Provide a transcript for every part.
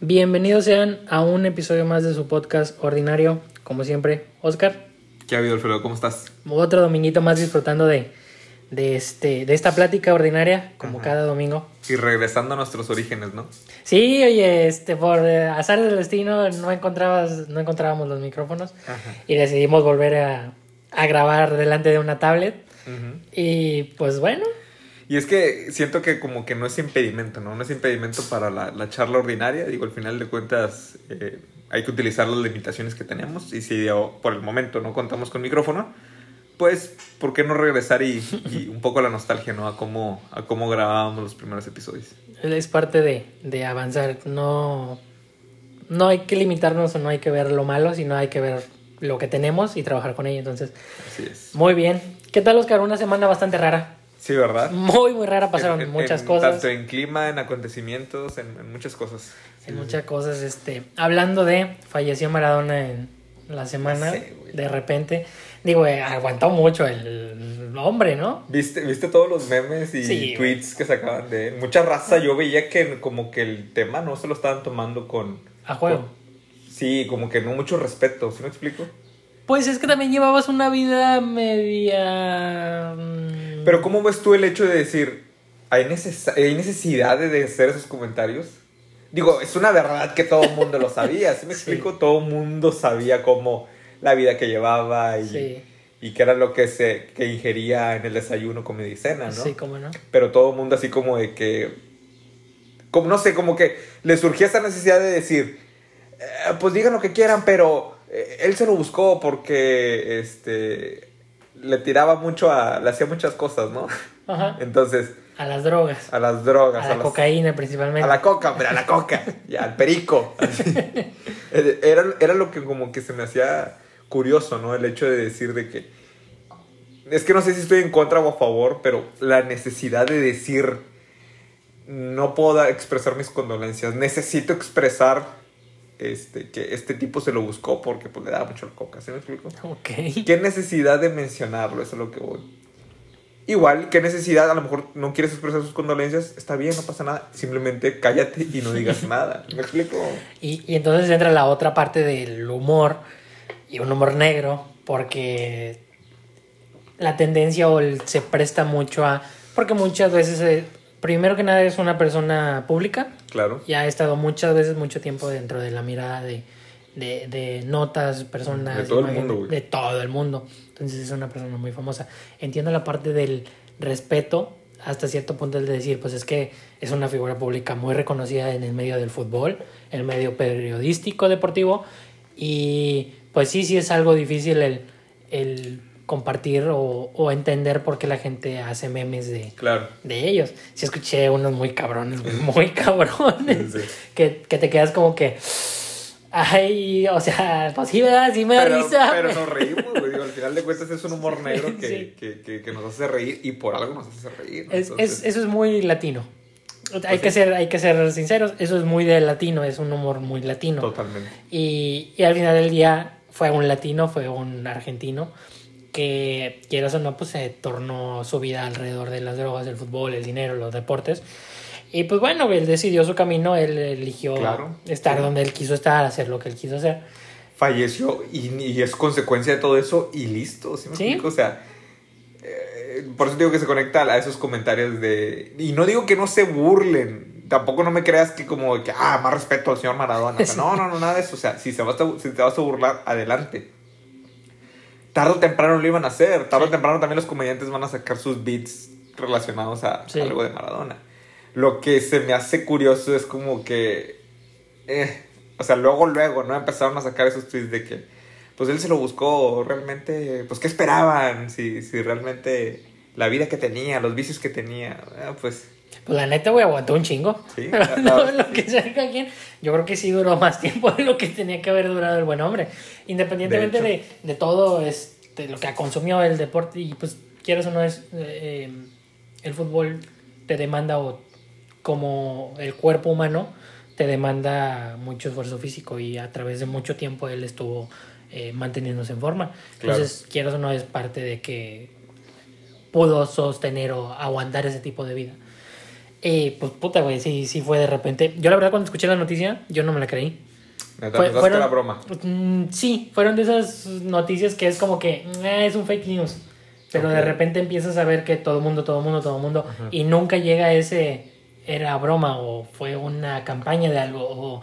Bienvenidos sean a un episodio más de su podcast ordinario, como siempre, Oscar. ¿Qué ha habido, Alfredo? ¿Cómo estás? Otro dominguito más disfrutando de, de, este, de esta plática ordinaria, como Ajá. cada domingo. Y regresando a nuestros orígenes, ¿no? Sí, oye, este, por eh, azar del destino no encontrabas, no encontrábamos los micrófonos Ajá. y decidimos volver a, a grabar delante de una tablet. Ujú. Y pues bueno, Y es que siento que como que no es impedimento, ¿no? No es impedimento para la, la charla ordinaria. Digo, al final de cuentas eh, hay que utilizar las limitaciones que tenemos. Y si oh, por el momento no contamos con micrófono, pues, ¿por qué no regresar y, y un poco la nostalgia, ¿no? A cómo, a cómo grabábamos los primeros episodios. es parte de, de avanzar. No, no hay que limitarnos o no hay que ver lo malo, sino hay que ver lo que tenemos y trabajar con ello. Entonces, Así es. muy bien. ¿Qué tal, Oscar? Una semana bastante rara. Sí, ¿verdad? Muy, muy rara. Pasaron En- muchas en- cosas. Tanto en clima, en acontecimientos, en, en muchas cosas. En muchas cosas, este, hablando de, falleció Maradona en la semana, Sí, de repente, digo, eh, aguantó mucho el hombre, ¿no? ¿Viste, ¿Viste todos los memes y tweets que sacaban de él? Mucha raza, yo veía que como que el tema no se lo estaban tomando con... A juego. con- sí, como que no mucho respeto, ¿sí me explico? Pues es que también llevabas una vida media... mm, Pero ¿cómo ves tú el hecho de decir, ¿hay, neces- hay necesidad de hacer esos comentarios? Digo, es una verdad que todo el mundo lo sabía, ¿sí me Sí. explico? Todo el mundo sabía cómo la vida que llevaba y, Sí, y qué era lo que se que ingería en el desayuno, comida y cena, ¿no? sí, cómo no. pero todo el mundo así como de que, como no sé, como que le surgía esa necesidad de decir, "Eh, pues digan lo que quieran, pero eh, él se lo buscó porque, este, le tiraba mucho a, le hacía muchas cosas, ¿no? Ajá. Entonces, A las drogas. a las drogas, A la las- cocaína principalmente. a la coca, hombre, a la coca, y al perico. así. Era, era lo que como que se me hacía curioso, ¿no? El hecho de decir de que... Es que no sé si estoy en contra o a favor, pero la necesidad de decir... No puedo expresar mis condolencias. Necesito expresar este, que este tipo se lo buscó porque pues, le daba mucho la coca. ¿Sí me explico? Ok. ¿Qué necesidad de mencionarlo? Eso es lo que voy. Igual, ¿qué necesidad? A lo mejor no quieres expresar sus condolencias. Está bien, no pasa nada. Simplemente cállate y no digas nada. ¿Me explico? Y, y entonces entra la otra parte del humor y un humor negro porque la tendencia o el- se presta mucho a porque muchas veces eh, primero que nada es una persona pública Claro. y ha estado muchas veces mucho tiempo dentro de la mirada de, de, de notas, personas, De todo el mundo, güey. de todo el mundo. Entonces es una persona muy famosa. Entiendo la parte del respeto hasta cierto punto el de decir, pues es que es una figura pública muy reconocida en el medio del fútbol, en el medio periodístico deportivo y pues sí, sí es algo difícil el, el compartir o, o entender por qué la gente hace memes de, Claro. de ellos. Sí escuché unos muy cabrones, muy cabrones. Sí. Que, que te quedas como que... Ay, o sea, pues sí, ¿verdad? Sí me da Pero, risa. pero nos reímos, güey. Digo, al final de cuentas es un humor negro que, Sí. que, que, que nos hace reír y por algo nos hace reír. ¿no? Es, Entonces, es- eso es muy latino. hay, Pues que sí. ser, hay que ser sinceros, eso es muy de latino, es un humor muy latino. Totalmente. Y, y al final del día fue un latino, fue un argentino que, quieras o no, pues se tornó su vida alrededor de las drogas, el fútbol, el dinero, los deportes. Y pues bueno, él decidió su camino, él eligió Claro. estar Sí. donde él quiso estar, hacer lo que él quiso hacer. falleció y, y es consecuencia de todo eso y listo, ¿sí me Sí. explico? O sea, eh, por eso digo que se conecta a esos comentarios de... Y no digo que no se burlen, tampoco no me creas que como que, ah, más respeto al señor Maradona. O sea, no, no, no, nada de eso. O sea, si, se vas a- si te vas a burlar, adelante. Tarde o temprano lo iban a hacer, tarde o temprano también los comediantes van a sacar sus beats relacionados a Sí. algo de Maradona. Lo que se me hace curioso es como que... eh, o sea, luego, luego, ¿no? Empezaron a sacar esos tweets de que, pues él se lo buscó, realmente, pues, ¿qué esperaban? Si, si realmente la vida que tenía, los vicios que tenía, ah, pues, Pues la neta, güey, aguantó un chingo. Sí, no, la- lo que sea quien. Yo creo que sí duró más tiempo de lo que tenía que haber durado el buen hombre. Independientemente De de, de todo este, lo que consumió el deporte, y pues quieras o no, es eh, eh, el fútbol te demanda, o como el cuerpo humano, te demanda mucho esfuerzo físico. Y a través de mucho tiempo él estuvo eh, manteniéndose en forma. Entonces, quieras o no, es parte de que pudo sostener o aguantar ese tipo de vida. Y pues puta, güey, sí, sí fue de repente. Yo la verdad cuando escuché la noticia, yo no me la creí. Neta, pensaste que era broma. Mm, sí, fueron de esas noticias que es como que "Ah, es un fake news. Pero de Ok. repente empiezas a ver que todo el mundo, todo el mundo, todo el mundo. Y nunca llega ese. Era broma o fue una campaña de algo. O,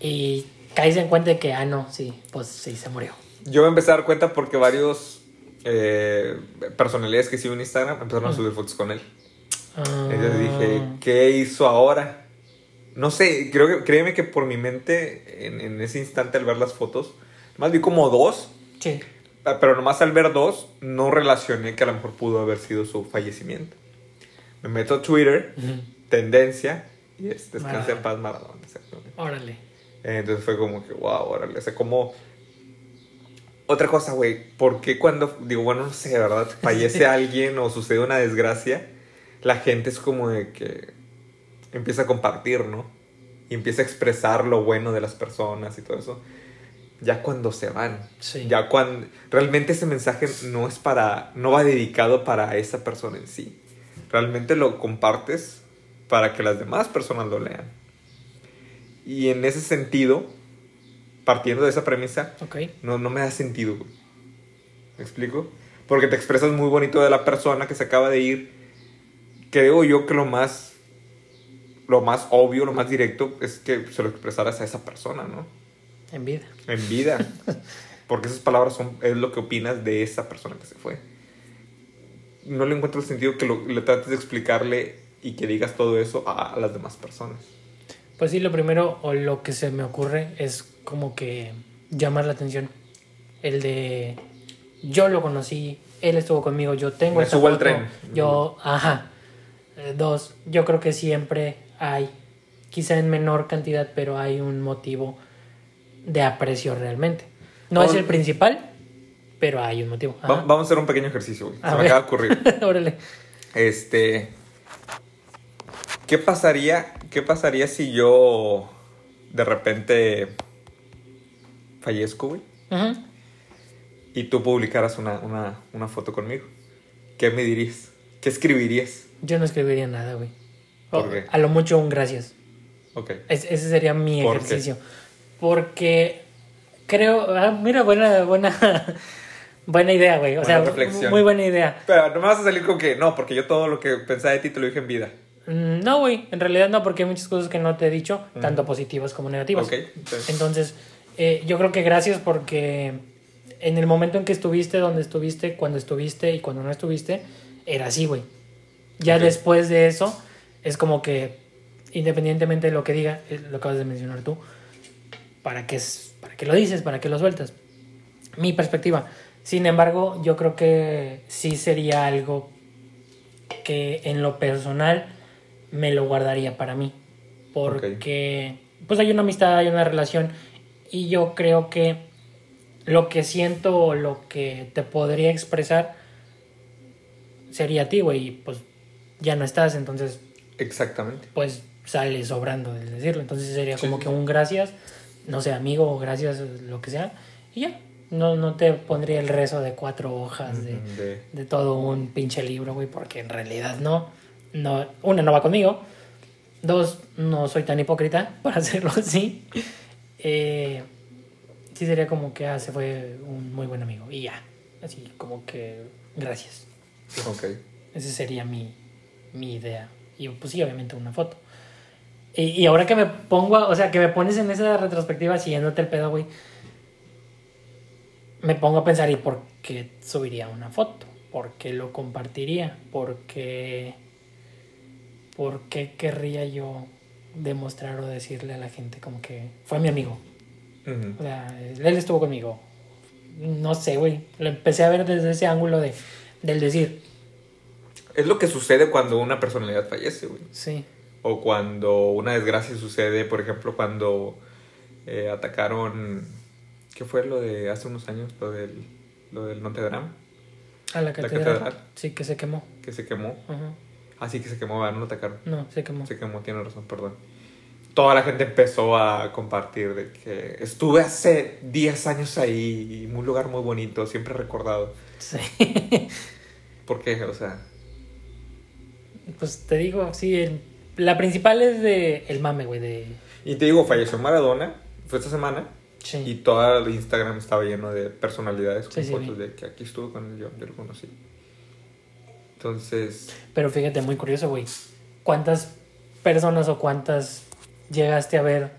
y caes en cuenta de que, ah, no, sí, pues sí, se murió. Yo me empecé a dar cuenta porque varios eh, personalidades que sigo en Instagram empezaron a subir fotos con él. Entonces dije, Ah, ¿qué hizo ahora? No sé, creo que, créeme que por mi mente, en, en ese instante al ver las fotos, más vi como dos, Sí. ah, pero nomás al ver dos, no relacioné que a lo mejor pudo haber sido su fallecimiento. Me meto a Twitter, tendencia, y es descansa en paz Maradona. Órale. Entonces fue como que, wow, órale. O sea, como. Otra cosa, güey. ¿Por qué cuando. Digo, bueno, no sé, ¿verdad? Fallece alguien o sucede una desgracia, la gente es como de que. Empieza a compartir, ¿no? Y empieza a expresar lo bueno de las personas y todo eso. Ya cuando se van. Sí. Ya cuando. Realmente ese mensaje no es para. No va dedicado para esa persona en sí. Realmente lo compartes para que las demás personas lo lean. Y en ese sentido, partiendo de esa premisa, no, no me da sentido, güey. ¿Me explico? Porque te expresas muy bonito de la persona que se acaba de ir. Creo yo que lo más, lo más obvio, lo más directo es que se lo expresaras a esa persona, ¿no? En vida. En vida. Porque esas palabras son, es lo que opinas de esa persona que se fue. No le encuentro el sentido que lo, le trates de explicarle y que digas todo eso a, a las demás personas. Pues sí, lo primero o lo que se me ocurre es como que llamar la atención. El de yo lo conocí, él estuvo conmigo, yo tengo Me esta subo al tren. Yo, ajá. Eh, dos, yo creo que siempre hay, quizá en menor cantidad, pero hay un motivo de aprecio realmente. No es el principal, pero hay un motivo. Ajá. vamos a hacer un pequeño ejercicio, güey. Se A me ver. acaba de ocurrir. Órale. Este. ¿Qué pasaría? ¿Qué pasaría si yo de repente fallezco, güey? Y tú publicaras una, una, una foto conmigo. ¿Qué me dirías? ¿Qué escribirías? Yo no escribiría nada, güey. O, ¿Por qué? A lo mucho un gracias. Ok. Es- ese sería mi ¿Por qué? ejercicio. Porque creo, ah, mira, buena, buena, buena idea, güey. O Buena sea, reflexión. muy buena idea. Pero no me vas a salir con que no, porque yo todo lo que pensaba de ti te lo dije en vida. Mm, No, güey, en realidad no, porque hay muchas cosas que no te he dicho, tanto positivas como negativas. Ok. entonces- Entonces, eh, yo creo que gracias porque en el momento en que estuviste, donde estuviste, cuando estuviste y cuando no estuviste, era así, güey. Ya después de eso, es como que, independientemente de lo que diga, eh, lo acabas de mencionar tú, ¿para qué, es- ¿para qué lo dices? ¿Para qué lo sueltas? Mi perspectiva. Sin embargo, yo creo que sí sería algo que en lo personal me lo guardaría para mí. Porque pues hay una amistad, hay una relación y yo creo que lo que siento o lo que te podría expresar sería a ti, güey, y pues ya no estás, entonces Exactamente. pues sale sobrando el decirlo. Entonces sería Sí, como que un gracias, no sé, amigo gracias, lo que sea, y ya. No, no te pondría el rezo de cuatro hojas de, de- de todo un pinche libro, güey, porque en realidad no. no. Una, no va conmigo. Dos, no soy tan hipócrita para hacerlo así. Eh, sí sería como que ah, se fue un muy buen amigo. Y ya. Así como que gracias. Ok. Esa sería mi, mi idea. Y pues sí, obviamente una foto. Y, y ahora que me pongo, a- o sea, que me pones en esa retrospectiva siguiéndote el pedo, güey, me pongo a pensar, ¿y por qué subiría una foto? ¿Por qué lo compartiría? ¿Por qué, por qué querría yo demostrar o decirle a la gente como que fue mi amigo? O sea, él estuvo conmigo. No sé, güey. Lo empecé a ver desde ese ángulo de, del decir, Es lo que sucede cuando una personalidad fallece, güey. sí. O cuando una desgracia sucede, por ejemplo, cuando eh, atacaron. ¿Qué fue lo de hace unos años? Lo del, lo del Notre Dame, A la catedral. catedral. Sí, que se quemó. que se quemó. Ajá. Así que se quemó, ¿verdad? no lo atacaron. No, se quemó. Se quemó, tiene razón, perdón. toda la gente empezó a compartir de que estuve hace 10 años ahí, en un lugar muy bonito, siempre recordado. Sí. ¿Por qué? O sea, Pues te digo, sí, el- la principal es de el mame, güey, de... y te digo, falleció Maradona, fue esta semana, Sí. y todo el Instagram estaba lleno de personalidades con Sí, sí, fotos de que aquí estuve con él, yo, yo lo conocí. Entonces, Pero fíjate, muy curioso, güey. ¿Cuántas personas o cuántas llegaste a ver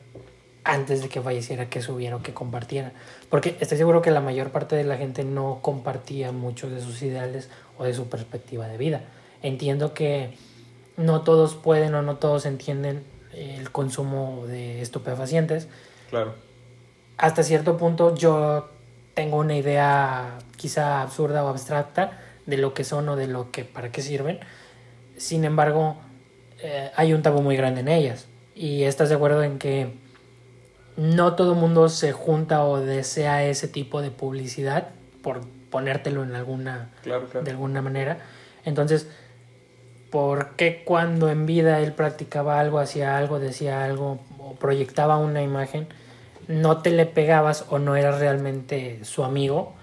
antes de que falleciera que subiera o que compartiera? Porque estoy seguro que la mayor parte de la gente no compartía mucho de sus ideales o de su perspectiva de vida. Entiendo que no todos pueden o no todos entienden el consumo de estupefacientes. claro, Hasta cierto punto yo tengo una idea quizá absurda o abstracta de lo que son o de lo que para qué sirven. Sin embargo, eh, hay un tabú muy grande en ellas. Y estás de acuerdo en que no todo mundo se junta o desea ese tipo de publicidad por ponértelo en alguna claro, claro. de alguna manera. Entonces, ¿por qué cuando en vida él practicaba algo, hacía algo, decía algo o proyectaba una imagen, no te le pegabas o no eras realmente su amigo?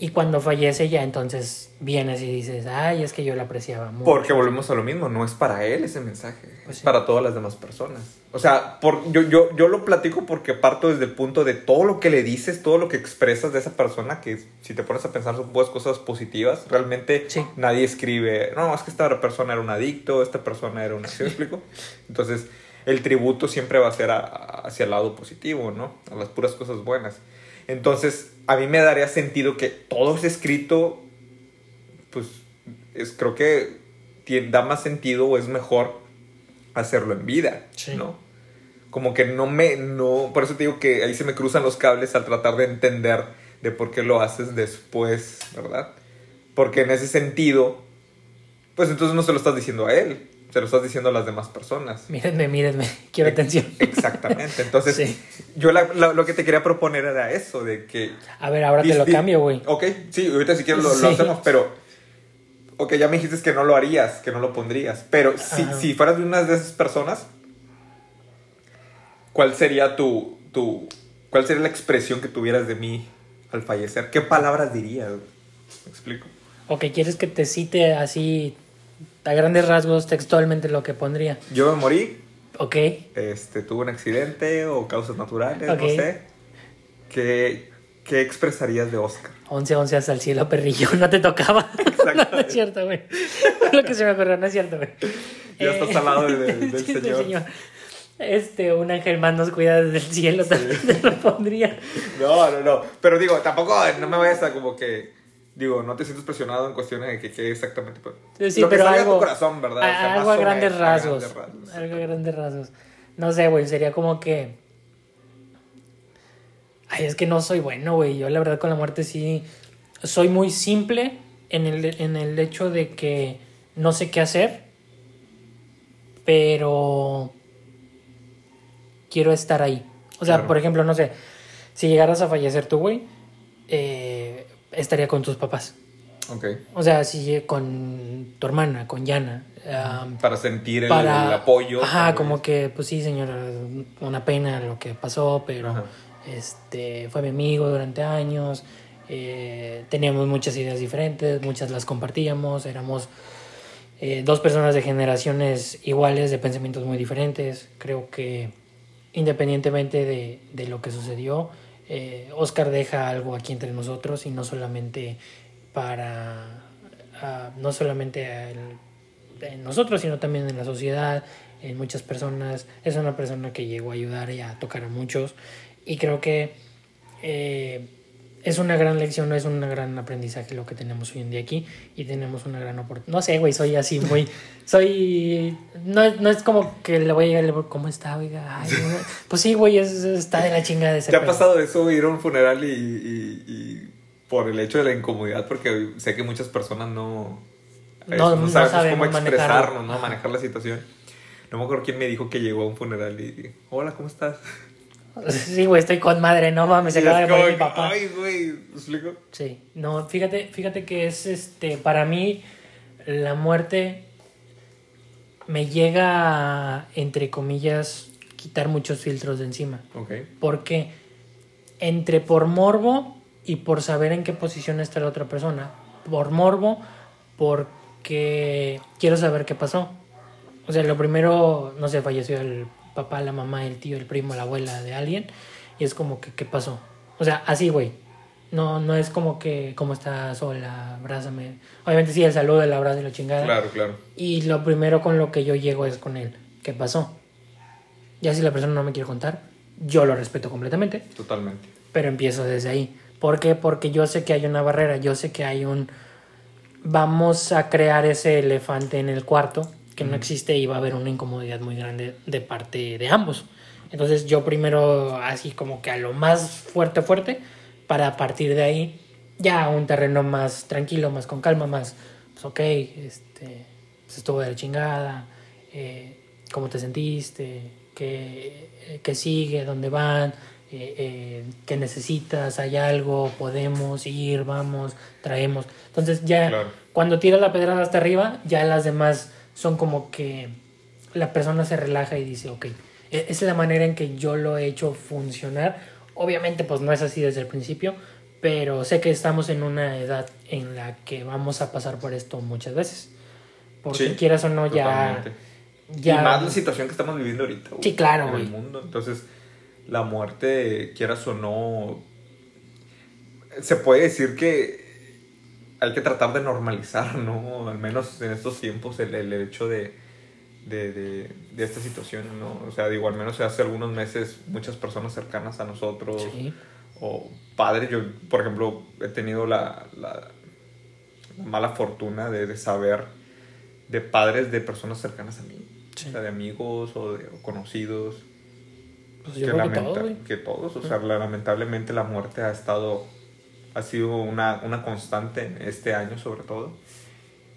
Y cuando fallece ya entonces vienes y dices, ay, es que yo la apreciaba mucho. Porque volvemos a lo mismo, no es para él ese mensaje, Pues es sí. para todas las demás personas. O sea, por, yo, yo, yo lo platico porque parto desde el punto de todo lo que le dices, todo lo que expresas de esa persona, que si te pones a pensar son pues cosas positivas, realmente Sí. nadie escribe, no, es que esta persona era un adicto, esta persona era una... ¿Sí me explico? Entonces, el tributo siempre va a ser a- a- hacia el lado positivo, ¿no? A las puras cosas buenas. Entonces, a mí me daría sentido que todo ese escrito pues es, creo que tiene- da más sentido o es mejor hacerlo en vida, Sí. ¿no? Como que no me, no, por eso te digo que ahí se me cruzan los cables al tratar de entender de por qué lo haces después, ¿verdad? Porque en ese sentido, pues entonces no se lo estás diciendo a él, se lo estás diciendo a las demás personas. Mírenme, mírenme, quiero atención. Exactamente, entonces Sí. yo la- la- lo que te quería proponer era eso, de que A ver, ahora te lo cambio, güey. Ok, sí, ahorita si quieres lo, lo hacemos, pero. Ok, ya me dijiste que no lo harías, que no lo pondrías. Pero si, si fueras de una de esas personas, ¿cuál sería tu, tu. ¿Cuál sería la expresión que tuvieras de mí al fallecer? ¿Qué palabras dirías? ¿Me explico? Ok, ¿quieres que te cite así a grandes rasgos textualmente lo que pondría? Yo me morí, Ok. este, tuve un accidente o causas naturales, no sé. ¿Qué, ¿Qué expresarías de Oscar? 11 11 hasta el cielo, perrillo. No te tocaba. no, no es cierto, güey. Lo que se me ocurrió, no es cierto, güey. Ya estás al lado de- del sí, Señor. Este, un ángel más nos cuida desde el cielo, también te lo pondría. No, no, no. Pero digo, tampoco no me vayas a como que. Digo, no te sientes presionado en cuestiones de que qué exactamente. pues, Sí, lo que pero salga algo, tu corazón, ¿verdad? O a- sea, algo a grandes menos, a rasgos. grandes rasgos. Algo a grandes rasgos. No sé, güey, sería como que. Ay, es que no soy bueno, güey. Yo la verdad con la muerte sí. Soy muy simple en el, en el hecho de que no sé qué hacer. Pero. Quiero estar ahí. O sea, Claro. por ejemplo, no sé. Si llegaras a fallecer tú, güey. eh, estaría con tus papás. Ok. O sea, si con tu hermana, con Yana. am, Para sentir el, para el apoyo. Ajá, como que, pues sí, señora, una pena lo que pasó, pero Ajá. este fue mi amigo durante años. eh, teníamos muchas ideas diferentes, muchas las compartíamos, éramos eh, dos personas de generaciones iguales, de pensamientos muy diferentes. Creo que independientemente de, de lo que sucedió, eh, Oscar deja algo aquí entre nosotros y no solamente para, ah, no solamente en nosotros, sino también en la sociedad, en muchas personas. Es una persona que llegó a ayudar y a tocar a muchos. Y creo que eh, es una gran lección, no es un gran aprendizaje lo que tenemos hoy en día aquí. Y tenemos una gran oportunidad. No sé, güey, soy así muy. Soy. No, es- no es como que le voy a llegar y le voy, ¿cómo está, oiga? Ay, no". Pues sí, güey, es- está de la chingada de ese ¿Te ha pasado eso, ir a un funeral y, y- y por el hecho de la incomodidad? Porque sé que muchas personas no, No- sabemos cómo manejarlo. expresarnos, ¿no? Manejar la situación. No me acuerdo quién me dijo que llegó a un funeral y, hola, ¿cómo estás? Sí, güey, estoy con madre, no mames, se acaba de morir mi papá. Ay, güey, ¿me explico? Sí, no, fíjate, fíjate que es este, para mí la muerte me llega, entre comillas, quitar muchos filtros de encima. Ok. Porque entre por morbo y por saber en qué posición está la otra persona. Por morbo, porque quiero saber qué pasó. O sea, lo primero, no sé, falleció el papá, la mamá, el tío, el primo, la abuela de alguien. Y es como que, ¿qué pasó? O sea, así, güey. No, no es como que, ¿cómo estás? Hola, abrázame. Obviamente sí, el saludo, el abrazo y la chingada. Claro, claro. Y lo primero con lo que yo llego es con él. ¿Qué pasó? Ya si la persona no me quiere contar, yo lo respeto completamente, Totalmente. pero empiezo desde ahí. ¿Por qué? Porque yo sé que hay una barrera, yo sé que hay un... Vamos a crear ese elefante en el cuarto que no existe y va a haber una incomodidad muy grande de parte de ambos. Entonces yo primero así como que a lo más fuerte, fuerte, para partir de ahí ya a un terreno más tranquilo, más con calma, más, pues ok, este, pues estuvo de la chingada, eh, cómo te sentiste, qué, eh, qué sigue, dónde van, eh, eh, qué necesitas, hay algo, podemos ir, vamos, traemos. Entonces ya Claro. cuando tiras la pedrada hasta arriba, ya las demás son como que la persona se relaja y dice, ok, esa es la manera en que yo lo he hecho funcionar. Obviamente pues no es así desde el principio, pero sé que estamos en una edad en la que vamos a pasar por esto muchas veces. Porque Sí, quieras o no, ya... Y más la situación que estamos viviendo ahorita. Sí, claro, En el mundo. Entonces, la muerte, quieras o no, se puede decir que hay que tratar de normalizar, ¿no? Al menos en estos tiempos, el, el hecho de, de, de, de esta situación, ¿no? O sea, digo, al menos hace algunos meses, muchas personas cercanas a nosotros, Sí. o padres, yo, por ejemplo, he tenido la, la, la mala fortuna de, de saber de padres de personas cercanas a mí, Sí. o sea, de amigos o de o conocidos, Pues yo que, creo que lamenta- todo, güey. que todos, o sea, la- lamentablemente la muerte ha estado, ha sido una, una constante este año sobre todo,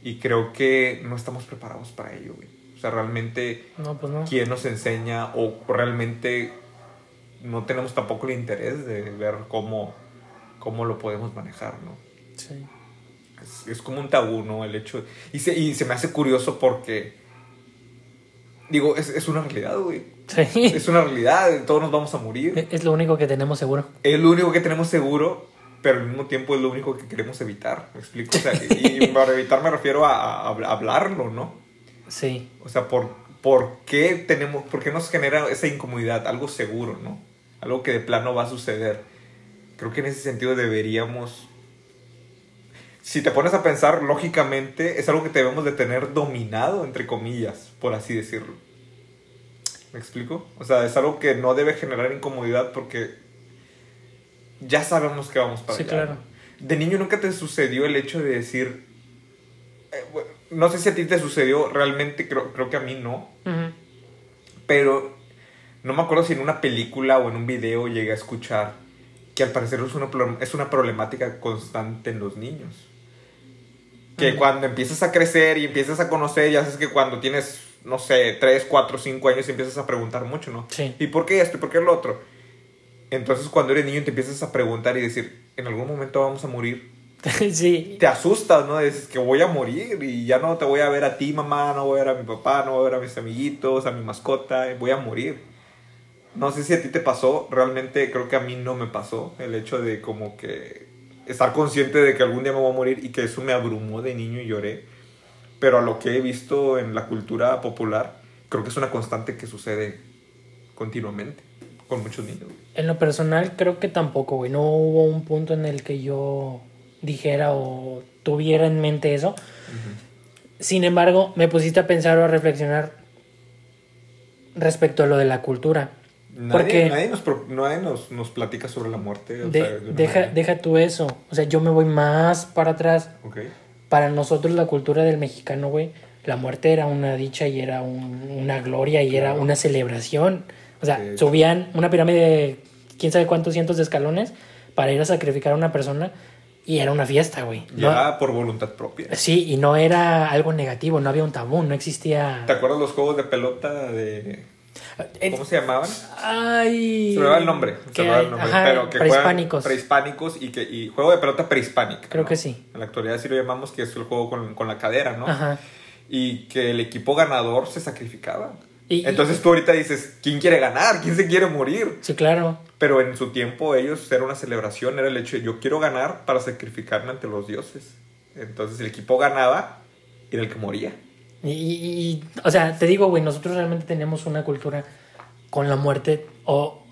y creo que no estamos preparados para ello, güey. O sea, realmente No, pues no. quién nos enseña o realmente no tenemos tampoco el interés de ver cómo, cómo lo podemos manejar, ¿no? Sí. Es, es como un tabú, ¿no? El hecho... Y se, y se me hace curioso porque... Digo, es, es una realidad, güey. Sí. Es una realidad, todos nos vamos a morir. Es lo único que tenemos seguro. Es lo único que tenemos seguro, pero al mismo tiempo es lo único que queremos evitar. ¿Me explico? O sea, y para evitar me refiero a, a hablarlo, ¿no? Sí. O sea, ¿por, ¿por qué tenemos, por qué nos genera esa incomodidad? Algo seguro, ¿no? Algo que de plano va a suceder. Creo que en ese sentido deberíamos... Si te pones a pensar, lógicamente, es algo que debemos de tener dominado, entre comillas, por así decirlo. ¿Me explico? O sea, es algo que no debe generar incomodidad porque ya sabemos que vamos para Sí, allá. claro. De niño nunca te sucedió el hecho de decir... eh, bueno, no sé si a ti te sucedió, realmente creo, creo que a mí no. Ujú. Pero no me acuerdo si en una película o en un video llegué a escuchar que al parecer es una, es una problemática constante en los niños. Que Ujú. cuando empiezas a crecer y empiezas a conocer, ya sabes que cuando tienes, no sé, 3, 4, 5 años empiezas a preguntar mucho, ¿no? Sí. ¿Y por qué esto? ¿Y por qué lo otro? Entonces cuando eres niño te empiezas a preguntar y decir, en algún momento vamos a morir. sí. Te asustas, ¿no? Dices que voy a morir y ya no te voy a ver a ti, mamá, no voy a ver a mi papá, no voy a ver a mis amiguitos, a mi mascota, voy a morir. No sé si a ti te pasó, realmente creo que a mí no me pasó el hecho de como que estar consciente de que algún día me voy a morir y que eso me abrumó de niño y lloré. Pero a lo que he visto en la cultura popular, creo que es una constante que sucede continuamente con muchos niños. En lo personal, creo que tampoco, güey. No hubo un punto en el que yo dijera o tuviera en mente eso. Sin embargo, me pusiste a pensar o a reflexionar respecto a lo de la cultura. Nadie, Porque- nadie, nos, nadie nos, nos platica sobre la muerte. o De- sea, de una deja, manera. deja tú eso. O sea, yo me voy más para atrás. Ok. Para nosotros, la cultura del mexicano, güey, la muerte era una dicha y era un- una gloria y era una celebración. O sea, Sí. subían una pirámide de quién sabe cuántos cientos de escalones para ir a sacrificar a una persona y era una fiesta, güey. No- Ya por voluntad propia. sí, y no era algo negativo, no había un tabú, no existía. ¿Te acuerdas los juegos de pelota de... Eh, ¿Cómo se llamaban? Ay. Se me va el nombre. Se me va el nombre. ajá, pero que prehispánicos. prehispánicos y que y juego de pelota prehispánica. Creo ¿no? que sí. En la actualidad sí lo llamamos que es el juego con, con la cadera, ¿no? Ajá. Y que el equipo ganador se sacrificaba. Y- Entonces tú ahorita dices, ¿quién quiere ganar? ¿Quién se quiere morir? Sí, claro. Pero en su tiempo ellos era una celebración, era el hecho de yo quiero ganar para sacrificarme ante los dioses. Entonces el equipo ganaba y era el que moría. Y, y- y, o sea, te digo, güey, nosotros realmente teníamos una cultura con la muerte o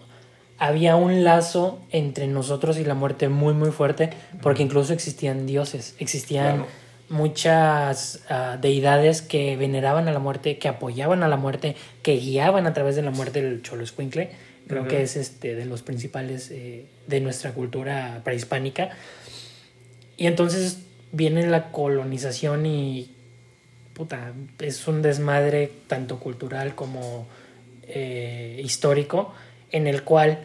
había un lazo entre nosotros y la muerte muy, muy fuerte porque incluso existían dioses, existían Claro. Muchas ah, deidades que veneraban a la muerte, que apoyaban a la muerte, que guiaban a través de la muerte el Cholo Escuincle. Creo que es este de los principales eh, de nuestra cultura prehispánica. Y entonces viene la colonización y puta, es un desmadre tanto cultural como eh, histórico en el cual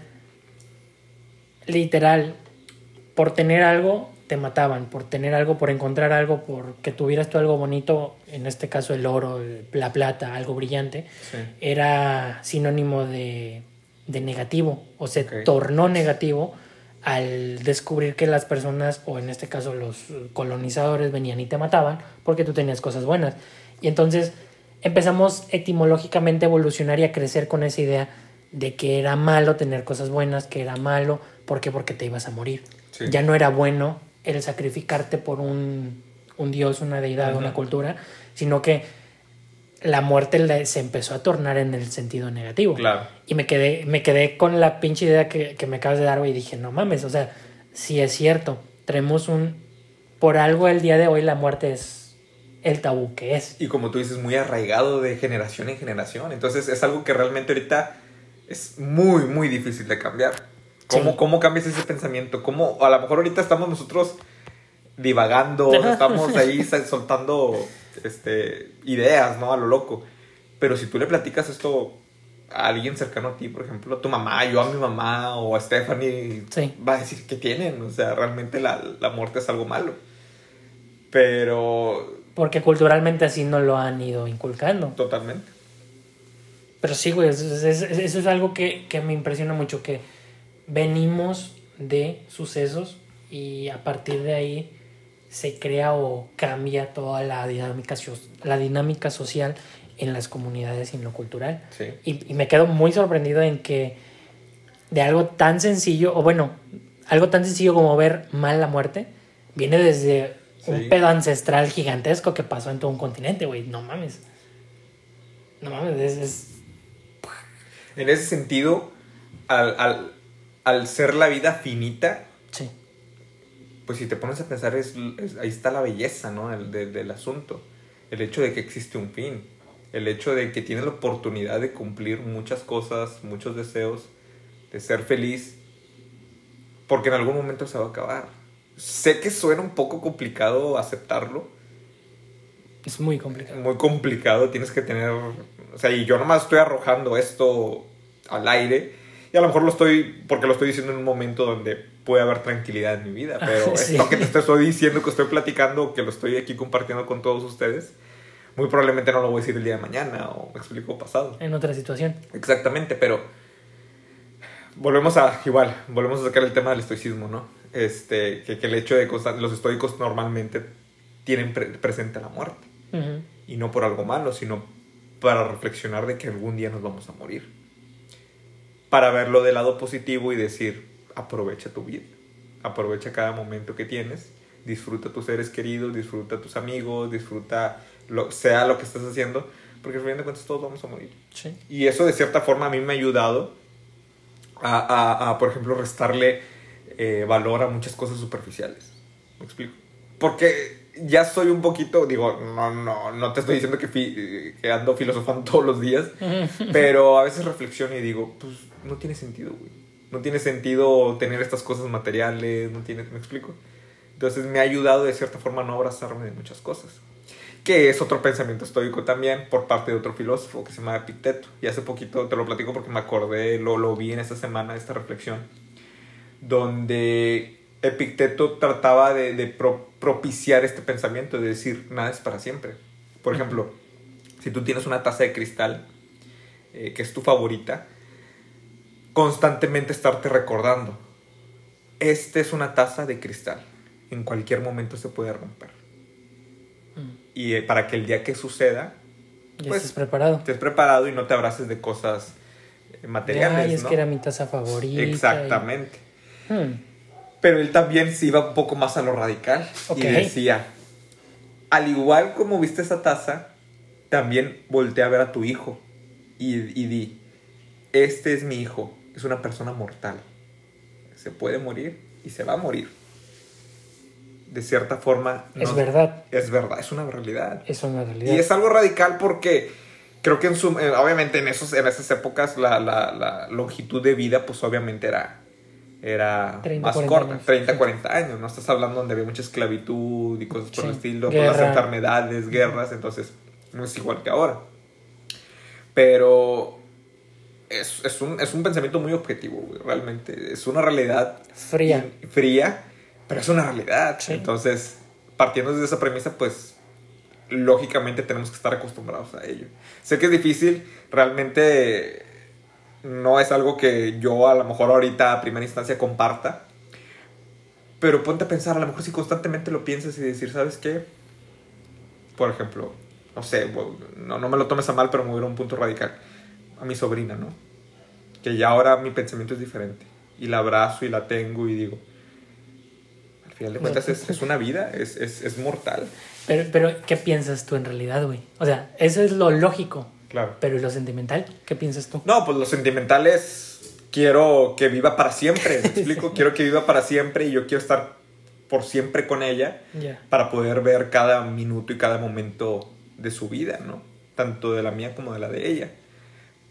literal por tener algo te mataban, por tener algo, por encontrar algo, por que tuvieras tú algo bonito, en este caso el oro, el- la plata, algo brillante, Sí. era sinónimo de, de negativo o se tornó negativo al descubrir que las personas, o en este caso los colonizadores, venían y te mataban porque tú tenías cosas buenas. Y entonces empezamos etimológicamente a evolucionar y a crecer con esa idea de que era malo tener cosas buenas, que era malo, ¿por qué? Porque te ibas a morir. Sí. Ya no era bueno el sacrificarte por un, un dios, una deidad, una cultura, sino que la muerte se empezó a tornar en el sentido negativo. Claro. Y me quedé, me quedé con la pinche idea que, que me acabas de dar, güey, y dije, no mames, o sea, sí es cierto, traemos un... Por algo el día de hoy la muerte es el tabú que es. Y como tú dices, muy arraigado de generación en generación. Entonces es algo que realmente ahorita es muy, muy difícil de cambiar. ¿Cómo, Sí. cómo cambias ese pensamiento? ¿Cómo, a lo mejor ahorita estamos nosotros divagando, estamos ahí soltando este, ideas, ¿no? A lo loco. Pero si tú le platicas esto a alguien cercano a ti, por ejemplo, a tu mamá, yo a mi mamá o a Stephanie, Sí. va a decir que tienen. O sea, realmente la, la muerte es algo malo. Pero Porque culturalmente así no lo han ido inculcando. totalmente. Pero sí, güey, eso, es- es- eso es algo que, que me impresiona mucho, que venimos de sucesos y a partir de ahí se crea o cambia toda la dinámica, la dinámica social en las comunidades y en lo cultural. Sí. Y, y me quedo muy sorprendido en que de algo tan sencillo, o bueno, algo tan sencillo como ver mal la muerte, viene desde Sí. un pedo ancestral gigantesco que pasó en todo un continente, güey. No mames. No mames, es, es- En ese sentido, al, al, al ser la vida finita, Sí. pues si te pones a pensar, es, es- ahí está la belleza, ¿no? El, de- del asunto. El hecho de que existe un fin. El hecho de que tienes la oportunidad de cumplir muchas cosas, muchos deseos, de ser feliz, porque en algún momento se va a acabar. Sé que suena un poco complicado aceptarlo, Es muy complicado. muy complicado, tienes que tener, o sea, y yo nomás estoy arrojando esto al aire, y a lo mejor lo estoy, porque lo estoy diciendo en un momento donde puede haber tranquilidad en mi vida, pero Sí. esto que te estoy diciendo, que estoy platicando, que lo estoy aquí compartiendo con todos ustedes, muy probablemente no lo voy a decir el día de mañana, o me explico pasado. En otra situación. Exactamente, pero volvemos a, igual, volvemos a sacar el tema del estoicismo, ¿no? Este, que, que el hecho de que los estoicos normalmente tienen pre- presente la muerte y no por algo malo, sino para reflexionar de que algún día nos vamos a morir. Para verlo del lado positivo y decir, aprovecha tu vida, aprovecha cada momento que tienes, disfruta tus seres queridos, disfruta tus amigos, disfruta lo, sea lo que estés haciendo, porque al final de cuentas todos vamos a morir. Sí. Y eso de cierta forma a mí me ha ayudado a, a- a, por ejemplo, restarle eh, valor a muchas cosas superficiales. ¿Me explico? Porque ya soy un poquito, digo, no, no, no te estoy diciendo que, fi- que ando filosofando todos los días, pero a veces reflexiono y digo, pues no tiene sentido, güey. No tiene sentido tener estas cosas materiales, no tiene, ¿me explico? Entonces me ha ayudado de cierta forma a no abrazarme de muchas cosas. Que es otro pensamiento estoico también por parte de otro filósofo que se llama Epicteto. Y hace poquito te lo platico porque me acordé, lo, lo vi en esta semana, esta reflexión, donde Epicteto trataba de, de propiciar este pensamiento, de decir, nada es para siempre. Por ejemplo, si tú tienes una taza de cristal, eh, que es tu favorita, constantemente estarte recordando, esta es una taza de cristal, en cualquier momento se puede romper. Mm. Y eh, para que el día que suceda, Ya pues, estás preparado. estés preparado y no te abraces de cosas eh, materiales, Ay, es ¿no? que era mi taza favorita. y- Exactamente. Hmm, Pero él también se iba un poco más a lo radical y decía, al igual como viste esa taza, también voltea a ver a tu hijo y, y di, este es mi hijo, es una persona mortal, se puede morir y se va a morir. De cierta forma... Es verdad. Es verdad, es una realidad. Es una realidad. Y es algo radical porque creo que en su, obviamente en, esos, en esas épocas la, la- la longitud de vida pues obviamente era, era 30, más 40 corta, años. 30, 40 años, ¿no? Estás hablando donde había mucha esclavitud y cosas por el estilo, por las Guerra. enfermedades, guerras, entonces no es igual que ahora. Pero es, es, un, es un pensamiento muy objetivo, güey, realmente. Es una realidad Fría. fría, pero es una realidad. Sí. Entonces, partiendo de esa premisa, pues lógicamente tenemos que estar acostumbrados a ello. Sé que es difícil, realmente no es algo que yo a lo mejor ahorita a primera instancia comparta, pero ponte a pensar, a lo mejor si constantemente lo piensas y decir, ¿sabes qué? Por ejemplo, no sé, no, no me lo tomes a mal, pero me voy a un punto radical. A mi sobrina, ¿no? Que ya ahora mi pensamiento es diferente. Y la abrazo y la tengo y digo, al final de cuentas es, es una vida, es, es, es mortal. Pero, pero, ¿qué piensas tú en realidad, güey? O sea, eso es lo lógico. Claro. Pero ¿y lo sentimental? ¿Qué piensas tú? No, pues lo sentimental es quiero que viva para siempre, ¿me explico? Quiero que viva para siempre y yo quiero estar por siempre con ella para poder ver cada minuto y cada momento de su vida, ¿no? Tanto de la mía como de la de ella.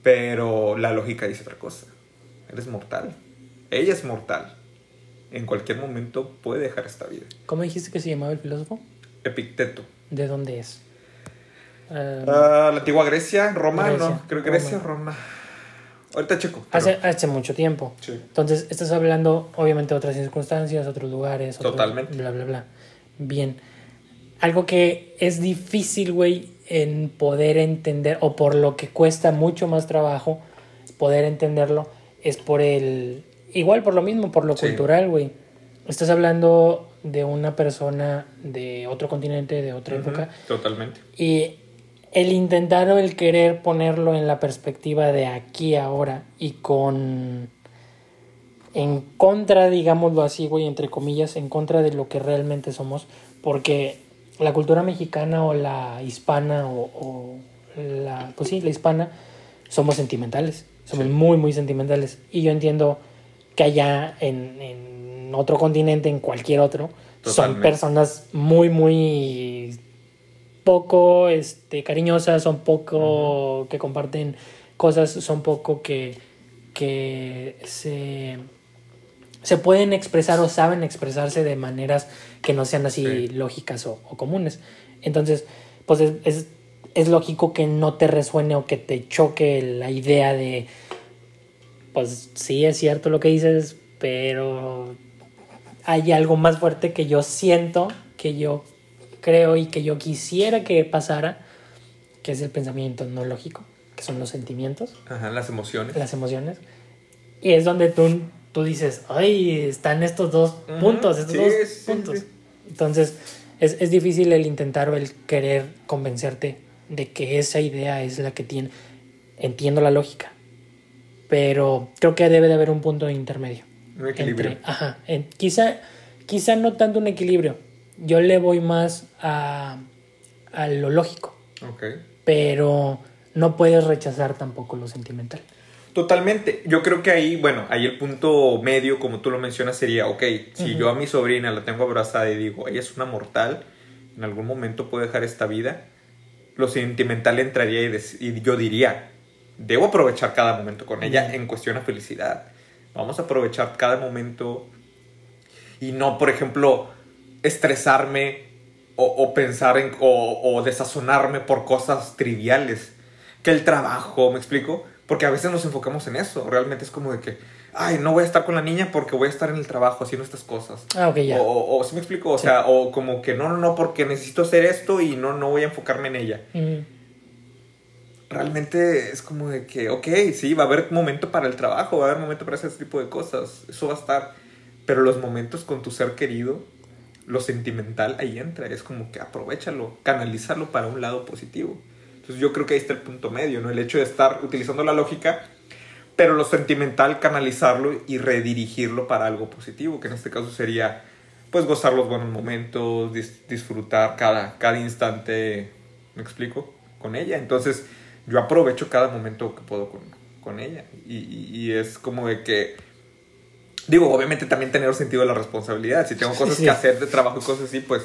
Pero la lógica dice otra cosa. Eres mortal. Ella es mortal. En cualquier momento puede dejar esta vida. ¿Cómo dijiste que se llamaba el filósofo? Epicteto. ¿De dónde es? Ah, Ah, la antigua Grecia, Roma, Grecia, no, creo que Roma. Grecia, Roma. Ahorita checo. pero- hace, hace mucho tiempo. Sí. Entonces, estás hablando, obviamente, de otras circunstancias, otros lugares. otros- Totalmente. Bla, bla, bla. Bien. Algo que es difícil, güey, en poder entender, o por lo que cuesta mucho más trabajo poder entenderlo, es por el. Igual por lo mismo, por lo Sí. cultural, güey. Estás hablando de una persona de otro continente, de otra época, Totalmente. y el intentar o el querer ponerlo en la perspectiva de aquí ahora y con en contra, digámoslo así, güey, entre comillas, en contra de lo que realmente somos, porque la cultura mexicana o la hispana o, o la, pues sí, la hispana, somos sentimentales, somos Sí. muy, muy sentimentales. Y yo entiendo que allá en, en otro continente, en cualquier otro, son personas muy, muy poco este, cariñosas, son poco que comparten cosas, son poco que, que se, se pueden expresar o saben expresarse de maneras que no sean así Sí. lógicas o, o comunes. Entonces, pues es, es, es lógico que no te resuene o que te choque la idea de, pues sí es cierto lo que dices, pero hay algo más fuerte que yo siento, que yo creo y que yo quisiera que pasara, que es el pensamiento no lógico, que son los sentimientos, Ajá, las emociones. las emociones. Y es donde tú, tú dices, ay, están estos dos puntos, estos sí, dos sí, puntos. sí. Entonces, es, es difícil el intentar o el querer convencerte de que esa idea es la que tiene. Entiendo la lógica, pero creo que debe de haber un punto intermedio. Un equilibrio. Entre- ajá, en- quizá, quizá no tanto un equilibrio. Yo le voy más a, a lo lógico, Ok. pero no puedes rechazar tampoco lo sentimental. Totalmente. Yo creo que ahí, bueno, ahí el punto medio, como tú lo mencionas, sería, ok, si yo a mi sobrina la tengo abrazada y digo, ella es una mortal, en algún momento puede dejar esta vida, lo sentimental entraría y, yo diría, debo aprovechar cada momento con ella en cuestión a felicidad. Vamos a aprovechar cada momento y no, por ejemplo, estresarme o, o pensar en o, o desazonarme por cosas triviales. Que el trabajo, ¿me explico? Porque a veces nos enfocamos en eso. Realmente es como de que, ay, no voy a estar con la niña porque voy a estar en el trabajo haciendo estas cosas. Ah, ok, ya. O, o, ¿sí me explico? O Sí. sea, o como que no, no, no, porque necesito hacer esto y no, no voy a enfocarme en ella. Ujú. Realmente es como de que, ok, sí, va a haber momento para el trabajo, va a haber momento para ese tipo de cosas, eso va a estar. Pero los momentos con tu ser querido, lo sentimental ahí entra, es como que aprovechalo, canalízalo para un lado positivo. Entonces yo creo que ahí está el punto medio, ¿no? El hecho de estar utilizando la lógica, pero lo sentimental canalizarlo y redirigirlo para algo positivo, que en este caso sería pues gozar los buenos momentos, disfrutar cada, cada instante, ¿me explico? Con ella. Entonces yo aprovecho cada momento que puedo con, con ella. Y, y, es como de que, digo, obviamente también tener sentido de la responsabilidad. Si tengo cosas que hacer de trabajo y cosas así, pues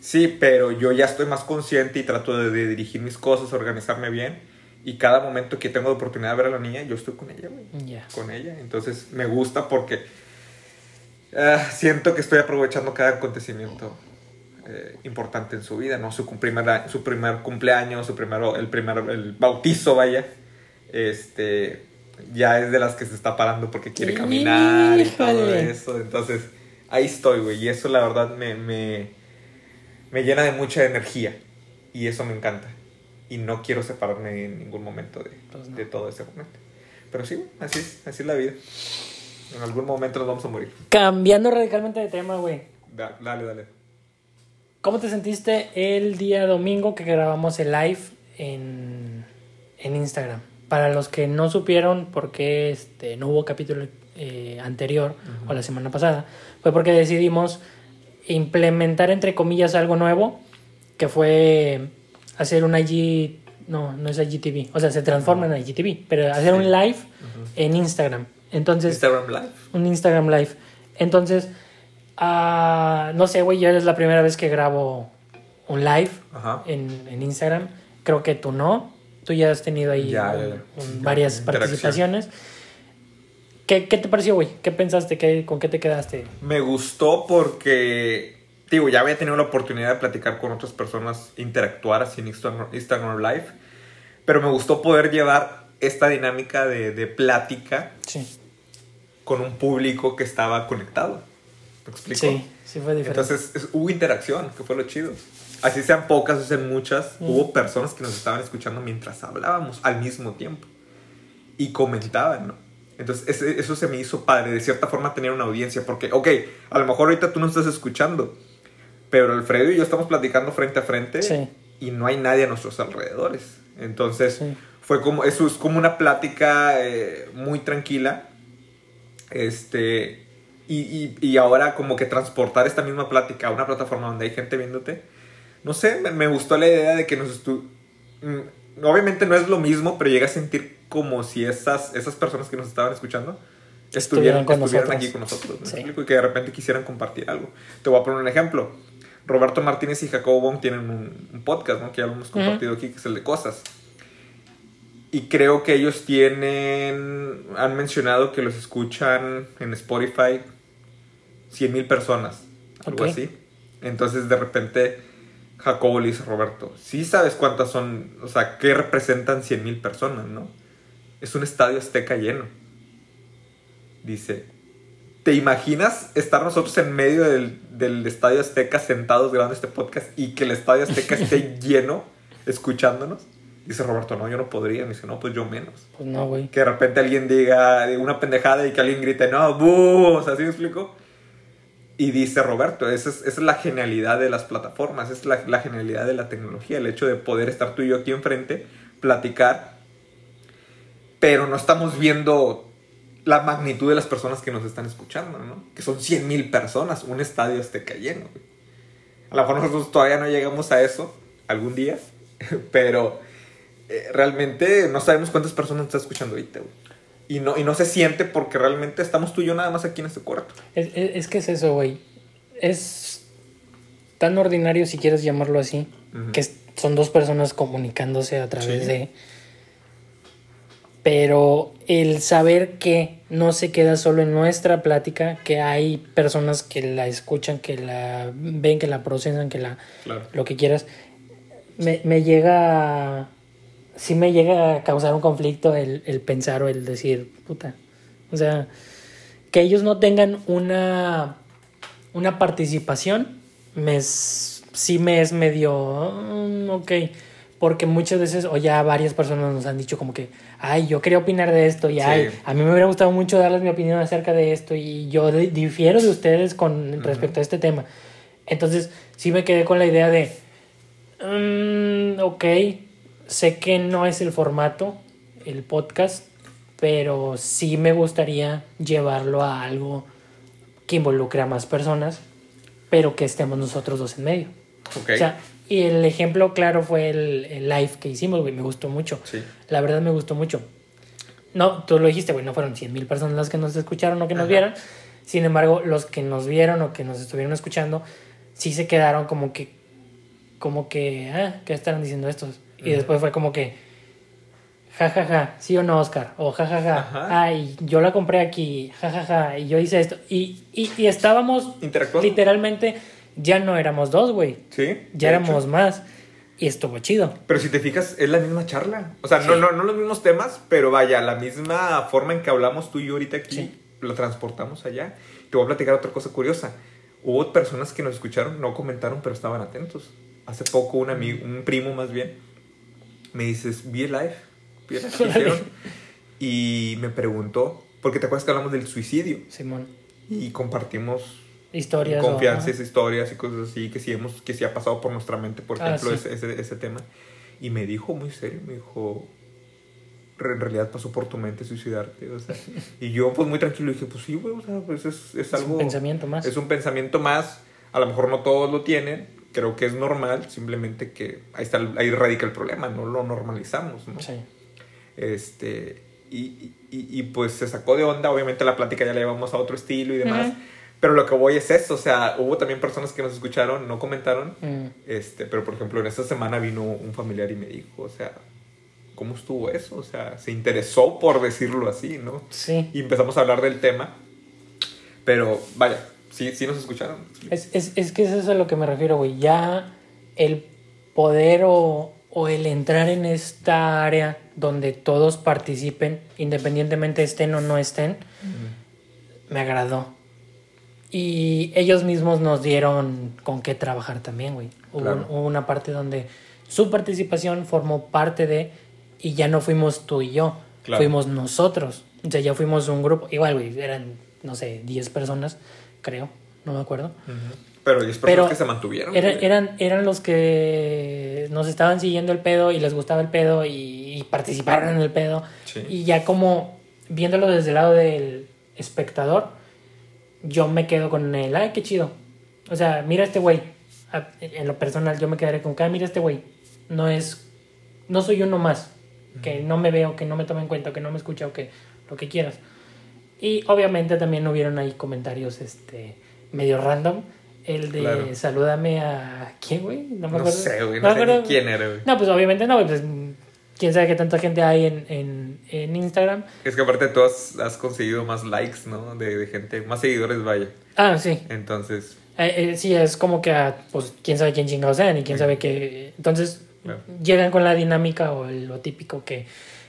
sí, pero yo ya estoy más consciente y trato de, dirigir mis cosas, organizarme bien. Y cada momento que tengo la oportunidad de ver a la niña, yo estoy con ella, güey. Con ella. Entonces me gusta porque Ah, siento que estoy aprovechando cada acontecimiento eh, importante en su vida, ¿no? Su, primer, su primer cumpleaños, su primero, el primer el bautizo, vaya. Este, ya es de las que se está parando porque quiere caminar y todo eso. Entonces, ahí estoy, güey. Y eso la verdad me, me, me llena de mucha energía. Y eso me encanta. Y no quiero separarme en ningún momento de, pues de todo ese momento. Pero sí, así es, así es la vida. En algún momento nos vamos a morir. Cambiando radicalmente de tema, güey. dale, dale. ¿Cómo te sentiste el día domingo que grabamos el live en, en Instagram? Para los que no supieron por qué este, no hubo capítulo eh, anterior o la semana pasada, fue porque decidimos implementar, entre comillas, algo nuevo, que fue hacer un IG, no, no es IGTV, o sea, se transforma en IGTV, pero hacer un live en Instagram. Entonces. Instagram Live. Un Instagram Live. Entonces, uh, no sé, güey, ya es la primera vez que grabo un live En, en, Instagram. Creo que tú no. Tú ya has tenido ahí varias participaciones. ¿Qué, ¿Qué, te pareció, güey? ¿Qué pensaste? ¿Qué, ¿Con qué te quedaste? Me gustó porque, digo, ya había tenido la oportunidad de platicar con otras personas, interactuar así en Instagram, Instagram Live, pero me gustó poder llevar esta dinámica de, de plática sí con un público que estaba conectado. ¿Me explico? Sí, sí fue diferente. Entonces hubo interacción, que fue lo chido. Así sean pocas o sean muchas, hubo personas que nos estaban escuchando mientras hablábamos al mismo tiempo. Y comentaban, ¿no? Entonces eso se me hizo padre, de cierta forma tener una audiencia, porque, ok, a lo mejor ahorita tú no estás escuchando, pero Alfredo y yo estamos platicando frente a frente y no hay nadie a nuestros alrededores. Entonces fue como, eso es como una plática eh, muy tranquila este, y, y, ahora como que transportar esta misma plática a una plataforma donde hay gente viéndote, no sé, me, gustó la idea de que nos estu mm, obviamente no es lo mismo, pero llega a sentir como si esas, esas personas que nos estaban escuchando estuvieran, estuvieran aquí con nosotros. Y que de repente quisieran compartir algo. Te voy a poner un ejemplo. Roberto Martínez y Jacobo Bong tienen un, podcast, ¿no? Que ya lo hemos compartido aquí, que es el de cosas. Y creo que ellos tienen, han mencionado que los escuchan en Spotify 100 mil personas, algo así. Entonces de repente Jacobo le dice a Roberto, sí sabes cuántas son, o sea, ¿qué representan 100 mil personas, no? Es un estadio azteca lleno. Dice, ¿te imaginas estar nosotros en medio del, del estadio azteca sentados grabando este podcast y que el estadio azteca esté lleno escuchándonos? Dice Roberto, no, yo no podría. Me dice, no, pues yo menos. Pues no, güey. Que de repente alguien diga una pendejada y que alguien grite, no, buh, o sea, ¿sí me explico? Y dice Roberto, esa es, la genialidad de las plataformas, es la, genialidad de la tecnología, el hecho de poder estar tú y yo aquí enfrente, platicar, pero no estamos viendo la magnitud de las personas que nos están escuchando, ¿no? Que son 100 mil personas, un estadio esté cayendo. A lo mejor nosotros todavía no llegamos a eso algún día, pero eh, realmente no sabemos cuántas personas está escuchando ahorita, güey. Y no, y no se siente porque realmente estamos tú y yo nada más aquí en este cuarto. Es, es, que es eso, güey. Es tan ordinario, si quieres llamarlo así, que son dos personas comunicándose a través de... Pero el saber que no se queda solo en nuestra plática, que hay personas que la escuchan, que la ven, que la procesan, que la... Lo que quieras, me, me llega sí me llega a causar un conflicto el, el pensar o el decir, puta. O sea, que ellos no tengan una, una participación, me, sí me es medio, mm, ok, porque muchas veces, o ya varias personas nos han dicho como que, ay, yo quería opinar de esto, y ay, a mí me hubiera gustado mucho darles mi opinión acerca de esto, y yo difiero de ustedes con respecto a este tema. Entonces, sí me quedé con la idea de, mm, ok, sé que no es el formato, el podcast, pero sí me gustaría llevarlo a algo que involucre a más personas, pero que estemos nosotros dos en medio. Ok. O sea, y el ejemplo claro fue el, el live que hicimos, güey, me gustó mucho. sí. La verdad me gustó mucho. No, tú lo dijiste, güey, no fueron 100 mil personas las que nos escucharon o que nos Ajá. vieron. Sin embargo, los que nos vieron o que nos estuvieron escuchando, sí se quedaron como que, como que, ah, ¿qué estarán diciendo estos? Y Ujú. después fue como que, ja, ja, ja, sí o no, Oscar, o ja, ja, ay, yo la compré aquí, ja, ja, ja, y yo hice esto. Y, y, y estábamos, literalmente, ya no éramos dos, güey, Sí. ya éramos hecho. más. Y estuvo chido. Pero si te fijas, es la misma charla. O sea, no, Sí. no, no los mismos temas, pero vaya, la misma forma en que hablamos tú y yo ahorita aquí, Sí. lo transportamos allá. Te voy a platicar otra cosa curiosa. Hubo personas que nos escucharon, no comentaron, pero estaban atentos. Hace poco un amigo, un primo más bien, me dices, vi el live, vi el live que Órale. hicieron", y me preguntó, porque te acuerdas que hablamos del suicidio Simón, y compartimos historias. o- confianzas, historias y cosas así que sí, hemos, que sí ha pasado por nuestra mente, por Ah, ejemplo, sí. ese, ese, ese tema. Y me dijo muy serio, me dijo, "Re- en realidad pasó por tu mente suicidarte, o sea. y yo pues muy tranquilo dije, pues sí, güey, o sea, pues es, es Es algo... un pensamiento más. Es un pensamiento más, a lo mejor no todos lo tienen, creo que es normal, simplemente que ahí, está, ahí radica el problema, no lo normalizamos, ¿no? Sí. Este, y, y, y, pues se sacó de onda, obviamente la plática ya la llevamos a otro estilo y demás. Ujú. Pero lo que voy es eso, o sea, hubo también personas que nos escucharon, no comentaron, Mm. este, pero por ejemplo en esta semana vino un familiar y me dijo, o sea, ¿cómo estuvo eso? O sea, se interesó por decirlo así, ¿no? Sí. Y empezamos a hablar del tema, pero vaya, sí, sí nos escucharon. Es, es, es que es eso a lo que me refiero, güey. Ya el poder o, o el entrar en esta área donde todos participen, independientemente estén o no estén, me agradó. Y ellos mismos nos dieron con qué trabajar también, güey. Hubo, Claro. hubo una parte donde su participación formó parte de, y ya no fuimos tú y yo, Claro. fuimos nosotros. O sea, ya fuimos un grupo, igual, güey, eran, no sé, 10 personas, creo, no me acuerdo. Pero personas Pero que se mantuvieron. Era- eran, eran los que nos estaban siguiendo el pedo y les gustaba el pedo y, y participaron en el pedo. Sí. Y ya como viéndolo desde el lado del espectador, yo me quedo con el, ay, qué chido. O sea, mira este güey. En lo personal, yo me quedaré con, ah, mira este güey. No es, no soy uno más. Que no me veo, que no me toma en cuenta, que no me escucha o que lo que quieras. Y obviamente también hubieron ahí comentarios este, medio random. El de Claro. salúdame a. ¿Quién, güey? No me No acuerdo. sé, güey, me no sé acuerdo. ni quién era, güey. No, pues obviamente no, pues quién sabe qué tanta gente hay en, en, en Instagram. Es que aparte tú has, has conseguido más likes, ¿no? De, de gente, más seguidores, vaya. Ah, sí. Entonces, Eh, eh, sí, es como que, ah, pues, quién sabe quién chingados sean y quién Sí. sabe qué. Entonces, Claro. llegan con la dinámica o lo típico que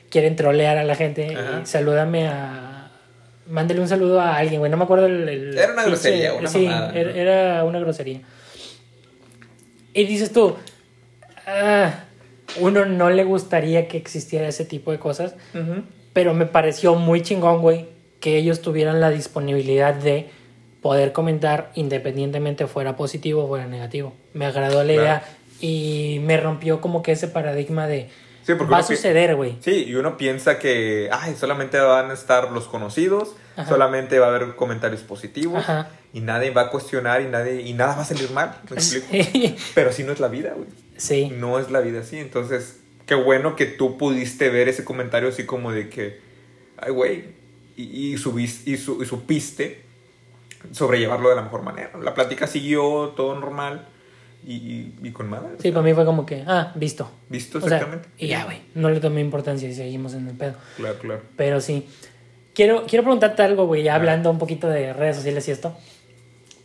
quieren trolear a la gente. Ajá. Y salúdame a. Mándele un saludo a alguien, güey. No me acuerdo el. el Era una grosería, una Sí, mamada, ¿no? era, una grosería. Y dices tú. Ah, uno no le gustaría que existiera ese tipo de cosas. Pero me pareció muy chingón, güey, que ellos tuvieran la disponibilidad de poder comentar independientemente fuera positivo o fuera negativo. Me agradó la Claro. idea y me rompió como que ese paradigma de Sí, va a suceder, güey. Sí, y uno piensa que, ay, solamente van a estar los conocidos, Ajá. solamente va a haber comentarios positivos Ajá. y nadie va a cuestionar y nadie y nada va a salir mal. ¿me explico? Sí. Pero no es la vida, güey. Sí. No es la vida así. Entonces, qué bueno que tú pudiste ver ese comentario así como de que, ay, güey, y, y, subis- y, su- y supiste sobrellevarlo de la mejor manera. La plática siguió todo normal y, y, y con madre. Sí, para mí fue como que, ah, visto. ¿Visto O sea, exactamente? y ya, güey. No le tomé importancia y seguimos en el pedo. Claro, claro. Pero sí. Quiero, quiero preguntarte algo, güey, ya hablando un poquito de redes sociales y esto.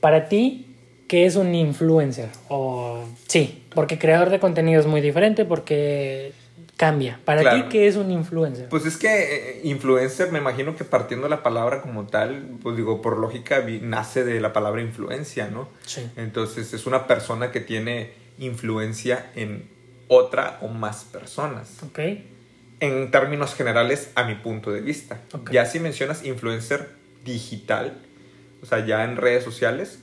Para ti, ¿qué es un influencer? O sí, porque creador de contenido es muy diferente, porque cambia. Para Claro. ti, ¿qué es un influencer? Pues es que eh, influencer, me imagino que partiendo la palabra como tal, pues digo, por lógica nace de la palabra influencia, ¿no? Sí. Entonces es una persona que tiene influencia en otra o más personas. Ok. En términos generales, a mi punto de vista. Ya si mencionas influencer digital, o sea, ya en redes sociales,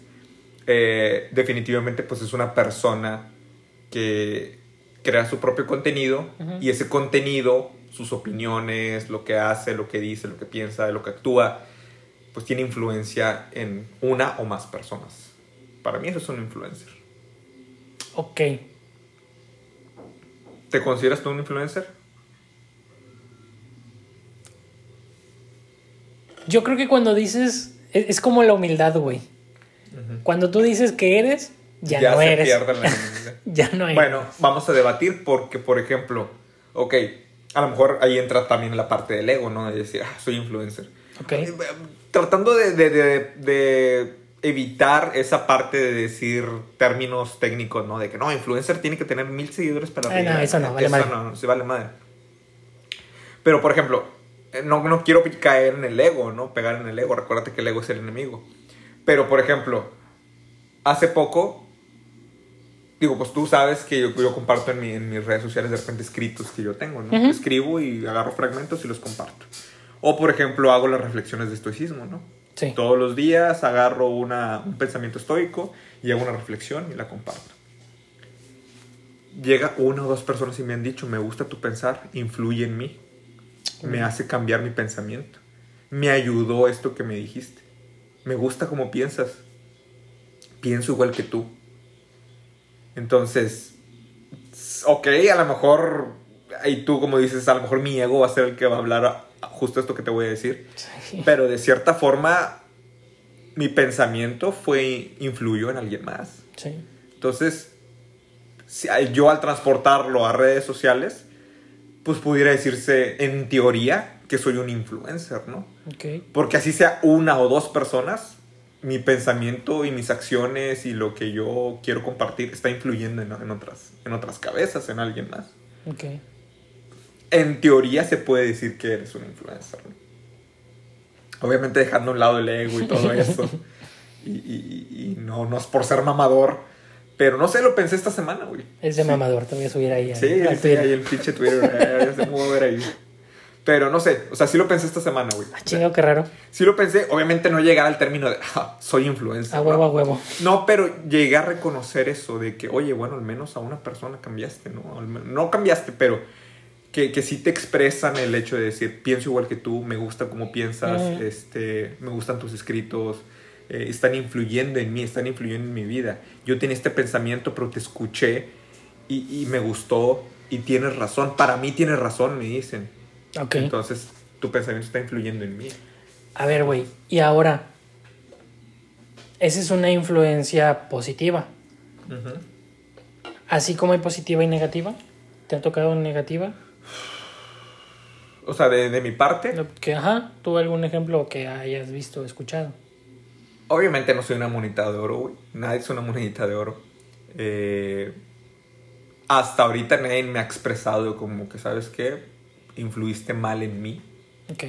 eh, definitivamente pues es una persona que crea su propio contenido y ese contenido, sus opiniones, lo que hace, lo que dice, lo que piensa, lo que actúa, pues tiene influencia en una o más personas. Para mí eso es un influencer. Ok. ¿Te consideras tú un influencer? Yo creo que cuando dices. Es, es como la humildad, güey. Cuando tú dices que eres, ya, no se eres. pierde la humildad. ya no eres. Bueno, vamos a debatir porque, por ejemplo, ok, a lo mejor ahí entra también la parte del ego, ¿no? De decir, ah, soy influencer. Ok. Tratando de, de- de- de evitar esa parte de decir términos técnicos, ¿no? De que no, influencer tiene que tener mil seguidores para no, eso no, vale madre. no, no, se vale madre. Pero, por ejemplo, no, no quiero caer en el ego, ¿no? Pegar en el ego. Recuérdate que el ego es el enemigo. Pero, por ejemplo, hace poco, digo, pues tú sabes que yo, yo comparto en, mi- en mis redes sociales de repente escritos que yo tengo, ¿no? Ujú. Escribo y agarro fragmentos y los comparto. O, por ejemplo, hago las reflexiones de estoicismo, ¿no? Sí. Todos los días agarro una, un pensamiento estoico y hago una reflexión y la comparto. Llega una o dos personas y me han dicho, me gusta tu pensar, influye en mí, me hace cambiar mi pensamiento, me ayudó esto que me dijiste, me gusta cómo piensas, pienso igual que tú. Entonces, ok, a lo mejor, y tú como dices, a lo mejor mi ego va a ser el que va a hablar justo esto que te voy a decir. Sí. Pero de cierta forma, mi pensamiento fue, influyó en alguien más. Sí. Entonces, yo al transportarlo a redes sociales, pues pudiera decirse en teoría que soy un influencer, ¿no? Ok. Porque así sea una o dos personas, mi pensamiento y mis acciones y lo que yo quiero compartir está influyendo en, en otras, en otras cabezas, en alguien más. Ok. En teoría se puede decir que eres un influencer. ¿no? Obviamente dejando a un lado el ego y todo eso. y, y- y- y no, no es por ser mamador. Pero no sé, lo pensé esta semana, güey. Es de mamador, te voy a subir ahí. al- Sí, al sí, Twitter. ahí el pinche Twitter. eh, ya se a ver ahí. Pero no sé, o sea, sí lo pensé esta semana, güey. Ah, chingo, qué raro. Sí lo pensé, obviamente no llegar al término de, "Ah, soy influencer. A ¿no? huevo, a huevo. No, pero llegué a reconocer eso de que, oye, bueno, al menos a una persona cambiaste, ¿no? Al No cambiaste, pero que, que sí te expresan el hecho de decir, pienso igual que tú, me gusta cómo piensas, este, me gustan tus escritos, eh, están influyendo en mí, están influyendo en mi vida. Yo tenía este pensamiento, pero te escuché y, y me gustó y tienes razón. Para mí tienes razón, me dicen. Ok. Entonces, tu pensamiento está influyendo en mí. A ver, güey. Y ahora, esa es una influencia positiva. Ujú. Así como hay positiva y negativa. ¿Te ha tocado negativa? O sea, de, de mi parte, Que, ajá, tú algún ejemplo que hayas visto o escuchado. Obviamente no soy una monedita de oro, güey. Nadie es una monedita de oro. Eh, hasta ahorita nadie me ha expresado como que, ¿sabes qué? Influiste mal en mí. Ok.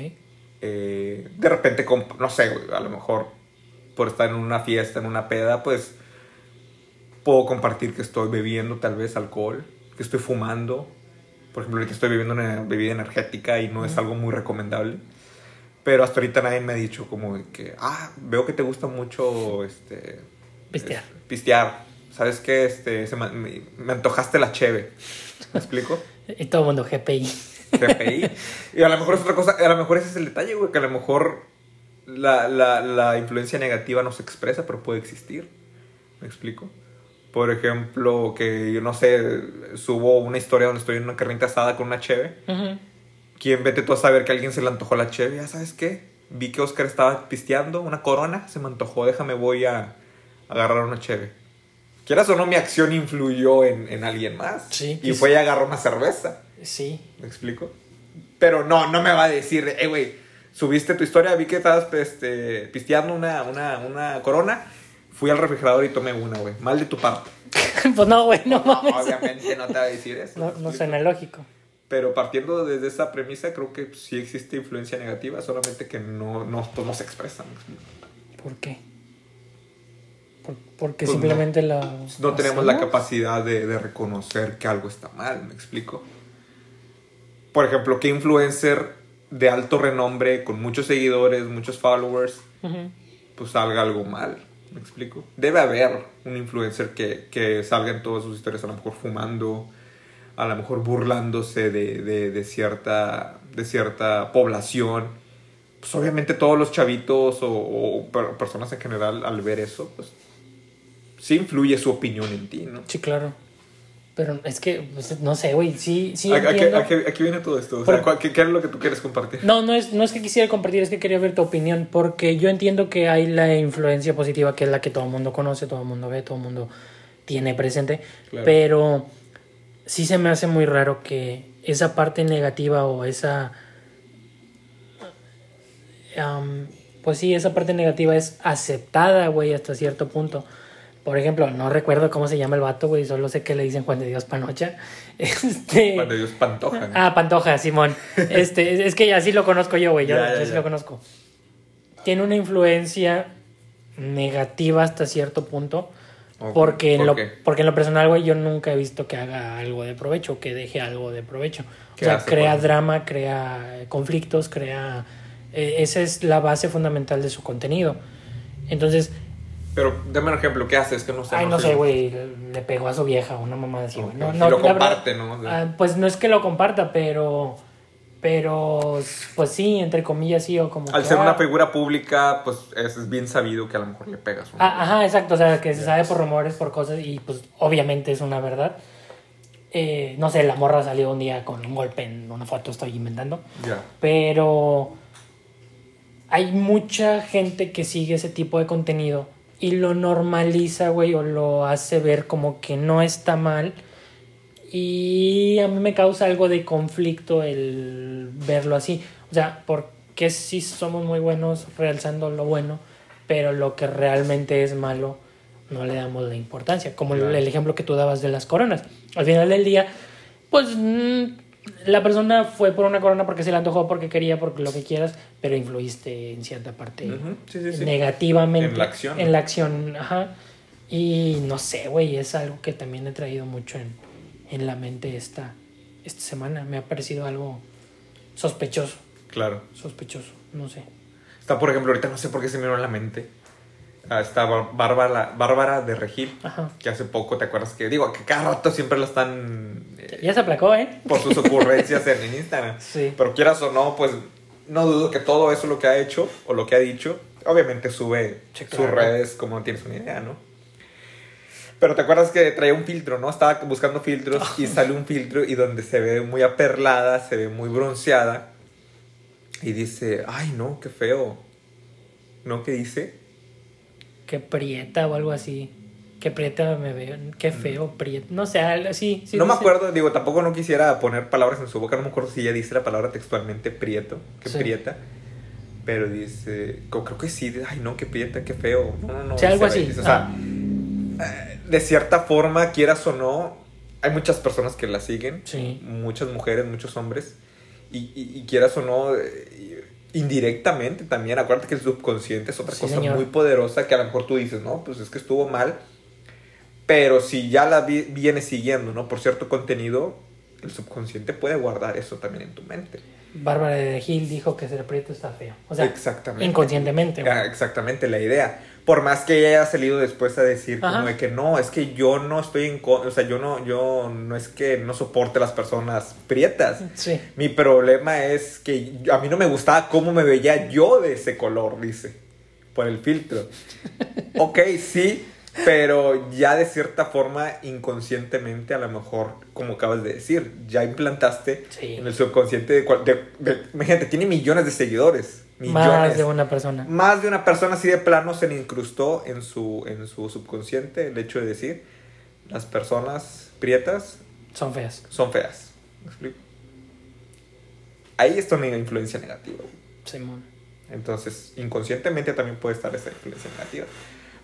Eh, de repente, no sé, güey, a lo mejor por estar en una fiesta, en una peda, pues puedo compartir que estoy bebiendo tal vez alcohol, que estoy fumando. Por ejemplo, ahorita estoy bebiendo una bebida energética y no es algo muy recomendable. Pero hasta ahorita nadie me ha dicho como de que, ah, veo que te gusta mucho este, Pistear. es- pistear. ¿Sabes qué? Este, se me, me- me antojaste la cheve. ¿Me explico? Y todo el mundo GPI. GPI. Y a lo mejor es otra cosa, a lo mejor ese es el detalle, güey, que a lo mejor la, la, la influencia negativa no se expresa, pero puede existir. ¿Me explico? Por ejemplo, que yo no sé, subo una historia donde estoy en una carnita asada con una cheve. ¿Quién vete tú a saber que a alguien se le antojó la cheve? Ya sabes qué, vi que Oscar estaba pisteando una corona, se me antojó, déjame voy a agarrar una cheve. Quieras o no, mi acción influyó en, en alguien más. Sí, Y que fue y agarró una cerveza. Sí. ¿Me explico? Pero no, no me va a decir, eh, güey, subiste tu historia, vi que estabas este, pisteando una, una, una corona, fui al refrigerador y tomé una, güey. Mal de tu parte. pues no, güey, no mames. Obviamente no te va a decir eso. No, ¿me no suena lógico. Pero partiendo desde esa premisa, creo que sí existe influencia negativa, solamente que no, no, no se expresa. ¿me explico? ¿Por qué? Por- porque Pues simplemente la. No tenemos la capacidad de, de reconocer que algo está mal, ¿me explico? Por ejemplo, ¿qué influencer de alto renombre, con muchos seguidores, muchos followers, pues salga algo mal. ¿Me explico? Debe haber un influencer que, que salga en todas sus historias, a lo mejor fumando, a lo mejor burlándose de, de, de cierta, de cierta población. Pues obviamente todos los chavitos o, o per- personas en general al ver eso, pues sí influye su opinión en ti, ¿no? Sí, claro. Pero es que, pues, no sé, güey, sí, sí ¿A, entiendo. a qué- a qué viene todo esto? O sea, Por- ¿cuál- ¿qué, qué es lo que tú quieres compartir? No, no es, no es que quisiera compartir, es que quería ver tu opinión, porque yo entiendo que hay la influencia positiva, que es la que todo el mundo conoce, todo el mundo ve, todo el mundo tiene presente, Claro. pero sí se me hace muy raro que esa parte negativa o esa... pues sí, esa parte negativa es aceptada, güey, hasta cierto punto. Por ejemplo, no recuerdo cómo se llama el vato, güey, solo sé que le dicen Juan de Dios Panocha. Este... Cuando Dios Pantoja. ¿no? Ah, Pantoja, Simón. Este, es- que así lo conozco yo, güey. Yo, Ya, ya, yo sí ya. lo conozco. Tiene una influencia negativa hasta cierto punto. Porque, en ¿por lo, porque en lo personal, güey, yo nunca he visto que haga algo de provecho, que deje algo de provecho. O ¿Qué sea, hace, crea drama, crea eh, conflictos, crea... eh, esa es la base fundamental de su contenido. Entonces, Pero dame un ejemplo, ¿qué haces? Que no sé. ay, no sé, güey, le pegó a su vieja, una mamá así, güey. Ok, No, no, lo verdad- comparte, ¿no? Ah, pues no es que lo comparta, pero. Pero. Pues sí, entre comillas, sí, o como. Al que, ser ah, una figura pública, pues es bien sabido que a lo mejor le pegas. un- ah, Ajá, exacto. O sea, que se sabe por rumores, por cosas, y pues obviamente es una verdad. Eh, no sé, la morra salió un día con un golpe en una foto, estoy inventando. Ya. Pero. Hay mucha gente que sigue ese tipo de contenido y lo normaliza, güey, o lo hace ver como que no está mal. Y a mí me causa algo de conflicto el verlo así. O sea, porque sí somos muy buenos realzando lo bueno, pero lo que realmente es malo no le damos la importancia. Como el- ejemplo que tú dabas de las coronas. Al final del día, pues mm, la persona fue por una corona porque se le antojó, porque quería, porque lo que quieras, pero influiste en cierta parte Ujú, Sí, sí, sí. negativamente En la acción. en la acción, ajá. Y no sé, güey, es algo que también he traído mucho en, en la mente esta, esta semana. Me ha parecido algo sospechoso, Claro. sospechoso, no sé. Está, por ejemplo, ahorita no sé por qué se me vino a la mente. Ah, está Bar- Bárbara, Bárbara de Regil, Ajá. que hace poco, ¿te acuerdas? Que digo, que cada rato siempre la están eh, Ya se aplacó, ¿eh? por sus ocurrencias en, Instagram. Sí. Pero quieras o no, pues no dudo que todo eso lo que ha hecho o lo que ha dicho, obviamente sube sus redes como no tienes una idea, ¿no? Pero te acuerdas que traía un filtro, ¿no? Estaba buscando filtros y sale un filtro y donde se ve muy aperlada, se ve muy bronceada. Y dice, ay no, qué feo. ¿No? ¿Qué dice? Que prieta o algo así. Que prieta me veo. Qué feo, prieta. No sé, algo así. sí Mm. no me acuerdo, digo, tampoco no quisiera poner palabras en su boca, no me acuerdo si ella dice la palabra textualmente prieto, que Sí. prieta. Pero dice, creo que sí, ay no, qué prieta, qué feo. No, no, no. Sí, algo dice, así. dice, o sea, Ah. De cierta forma, quieras o no, hay muchas personas que la siguen, Sí. muchas mujeres, muchos hombres, y, y- y quieras o no, eh, indirectamente también, acuérdate que el subconsciente es otra Sí, cosa señor. muy poderosa que a lo mejor tú dices, no, pues es que estuvo mal, pero si ya la vi- vienes siguiendo, ¿no? Por cierto contenido, el subconsciente puede guardar eso también en tu mente. Bárbara de Gil dijo que ser prieto está feo. O sea, Exactamente. inconscientemente. güey. Ah, exactamente la idea. Por más que ella haya salido después a decir Ajá. como de que no, es que yo no estoy en o sea, yo no, yo no es que no soporte las personas prietas. Sí. Mi problema es que a mí no me gustaba cómo me veía yo de ese color, dice, por el filtro. ok, sí, pero ya de cierta forma, inconscientemente, a lo mejor, como acabas de decir, ya implantaste Sí. en el subconsciente de, cual- de, de- imagínate, tiene millones de seguidores. Millones. Más de una persona. Más de una persona así de plano se le incrustó en su, en su subconsciente el hecho de decir, las personas prietas Son feas. son feas. ¿Me explico? Ahí está una influencia negativa. Simón. Entonces, inconscientemente también puede estar esa influencia negativa.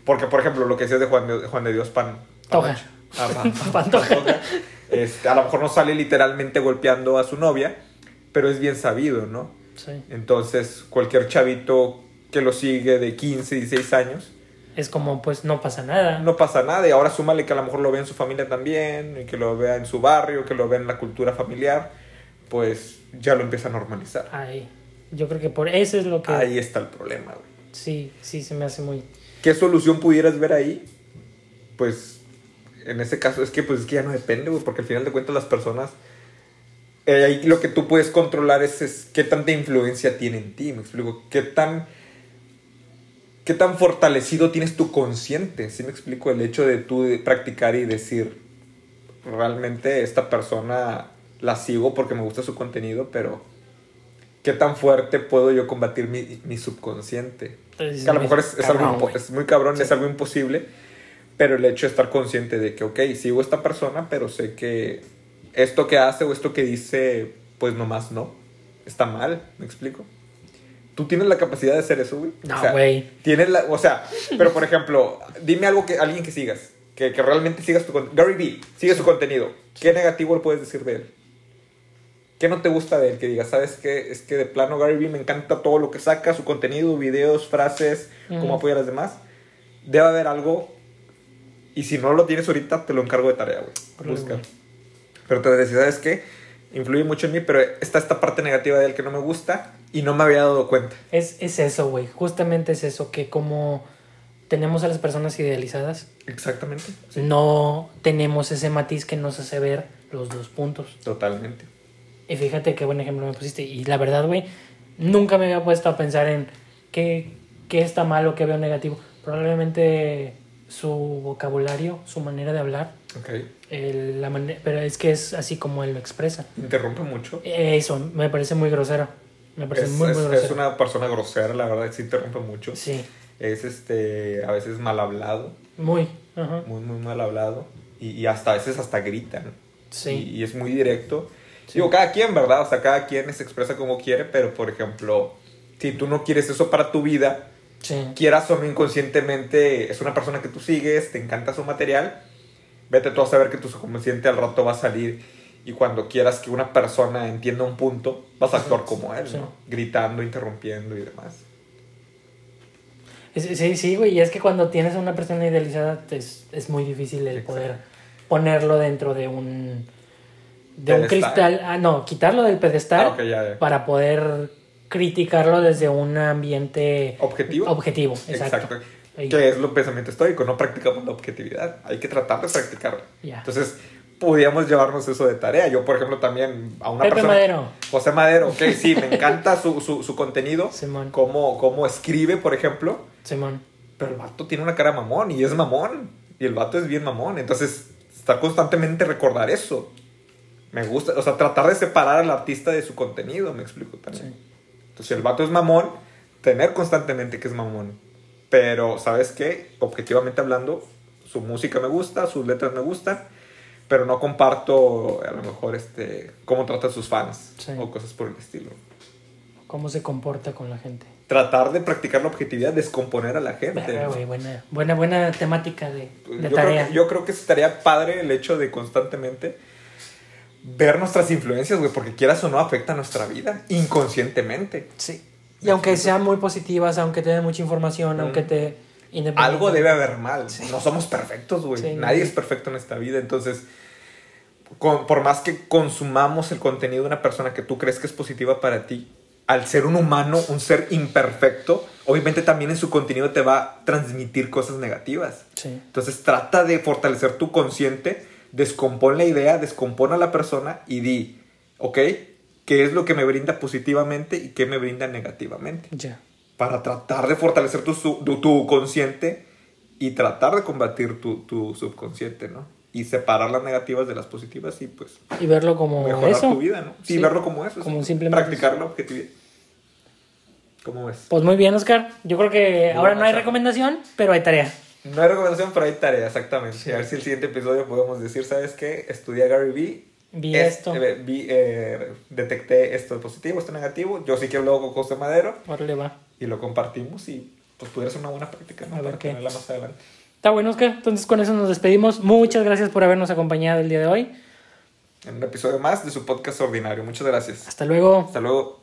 Porque, por ejemplo, lo que decías de Juan de, Juan de Dios Pan. Toja. Ah, pa- Pantoja. Este, a lo mejor no sale literalmente golpeando a su novia, pero es bien sabido, ¿no? Sí. Entonces, cualquier chavito que lo sigue de 15, 16 años, Es como, pues no pasa nada. no pasa nada. Y ahora súmale que a lo mejor lo vea en su familia también, y que lo vea en su barrio, que lo vea en la cultura familiar, pues ya lo empieza a normalizar. Ay, yo creo que por eso es lo que. Ahí está el problema, güey. Sí, sí, se me hace muy. ¿Qué solución pudieras ver ahí? Pues en ese caso es que pues es que ya no depende, porque al final de cuentas las personas... eh, ahí lo que tú puedes controlar es, es qué tanta influencia tiene en ti, me explico. Qué tan... Qué tan fortalecido tienes tu consciente, ¿sí me explico? El hecho de tú de practicar y decir, realmente esta persona la sigo porque me gusta su contenido, pero ¿qué tan fuerte puedo yo combatir mi, mi subconsciente? Entonces, Que a lo mejor es, es algo cabrón, güey. es muy cabrón, Sí. es algo imposible, pero el hecho de estar consciente de que, ok, sigo esta persona, pero sé que esto que hace o esto que dice, pues nomás no, está mal, ¿me explico? Tú tienes la capacidad de hacer eso, güey. No, O sea, güey. Tienes la, o sea, pero por ejemplo, dime algo que alguien que sigas, que, que realmente sigas tu contenido. Gary Vee, sigue su contenido. ¿Qué negativo le puedes decir de él? ¿Qué no te gusta de él? Que digas, ¿sabes qué? Es que de plano Gary Vee me encanta todo lo que saca, su contenido, videos, frases, cómo apoya a las demás. Debe haber algo. Y si no lo tienes ahorita, te lo encargo de tarea, güey. Buscar. güey. Pero te voy a decir, ¿sabes qué? Influye mucho en mí, pero está esta parte negativa de él que no me gusta y no me había dado cuenta. Es, es eso, güey. Justamente es eso, que como tenemos a las personas idealizadas, Exactamente. no tenemos ese matiz que nos hace ver los dos puntos. Totalmente. Y fíjate qué buen ejemplo me pusiste. Y la verdad, güey, nunca me había puesto a pensar en qué, qué está mal o qué veo negativo. Probablemente su vocabulario, su manera de hablar, Ok. el- la pero es que es así como él lo expresa. Interrumpe mucho. Eso, me parece muy grosero. Me parece Es, muy, muy es- grosero. es una persona grosera, la verdad, sí interrumpe mucho. Sí, Es este, a veces mal hablado, muy. Ajá. muy, muy mal hablado. Y, y hasta a veces hasta grita, ¿no? Sí. Y, y es muy directo. Digo, cada quien, ¿verdad? O sea, cada quien se expresa como quiere, pero por ejemplo, si tú no quieres eso para tu vida, Sí. quieras o no inconscientemente, es una persona que tú sigues, te encanta su material, vete tú a saber que tu subconsciente al rato va a salir y cuando quieras que una persona entienda un punto, vas a actuar como él, Sí. ¿no? Gritando, interrumpiendo y demás. Sí, sí, güey. Y es que cuando tienes a una persona idealizada es, es muy difícil el Exacto. poder ponerlo dentro de un de un cristal. Ah, no, quitarlo del pedestal Ah, ya, ya. para poder criticarlo desde un ambiente ¿Objetivo? objetivo. Exacto. Ahí. Que es lo pensamiento estoico, no practicamos la objetividad, hay que tratar de practicarla. Ya. Entonces, podríamos llevarnos eso de tarea. Yo, por ejemplo, también a una Pepe persona... Madero. José Madero, ok, sí, me encanta su, su, su contenido, Simón. cómo, cómo escribe, por ejemplo, Simón. pero el vato tiene una cara mamón y es mamón, y el vato es bien mamón, entonces estar constantemente recordar eso. Me gusta, o sea, tratar de separar al artista de su contenido, me explico también. Sí. Entonces, si el vato es mamón, tener constantemente que es mamón. Pero, ¿sabes qué? Objetivamente hablando, su música me gusta, sus letras me gustan, pero no comparto a lo mejor este cómo trata a sus fans Sí. o cosas por el estilo. Cómo se comporta con la gente. Tratar de practicar la objetividad, descomponer a la gente. Verga, ¿no? güey, buena, buena, buena temática de, de yo, tarea. creo que, yo creo que estaría padre el hecho de constantemente ver nuestras influencias, güey, porque quieras o no afecta nuestra vida inconscientemente. Sí. Y aunque sean muy positivas, aunque te den mucha información, Mm. aunque te... Algo debe haber mal. No somos perfectos, güey. Sí, Nadie no. es perfecto en esta vida. Entonces, con- por más que consumamos el contenido de una persona que tú crees que es positiva para ti, al ser un humano, un ser imperfecto, obviamente también en su contenido te va a transmitir cosas negativas. Sí. Entonces trata de fortalecer tu consciente, descompón la idea, descompón a la persona y di, ¿ok? ¿Qué es lo que me brinda positivamente y qué me brinda negativamente? Ya. Para tratar de fortalecer tu, tu, tu consciente y tratar de combatir tu, tu subconsciente, ¿no? Y separar las negativas de las positivas y pues Y verlo como mejorar eso. tu vida, ¿no? Sí, Sí. verlo como eso. Como simplemente Practicar la objetividad. ¿Cómo ves? Pues muy bien, Oscar. Yo creo que ahora no hay recomendación, pero hay tarea. No hay recomendación, pero hay tarea, exactamente. A ver si el siguiente episodio podemos decir, ¿sabes qué? Estudié a Gary Vee. Vi es- esto. eh, vi, eh, detecté esto positivo, esto negativo. Yo sí que hablo con José Madero Órale, va. y lo compartimos y pues pudiera ser una buena práctica, ¿no? A ver Para qué. tenerla más adelante. Está bueno, Oscar. Entonces con eso nos despedimos. Muchas gracias por habernos acompañado el día de hoy. En un episodio más de su podcast ordinario. Muchas gracias. Hasta luego. Hasta luego.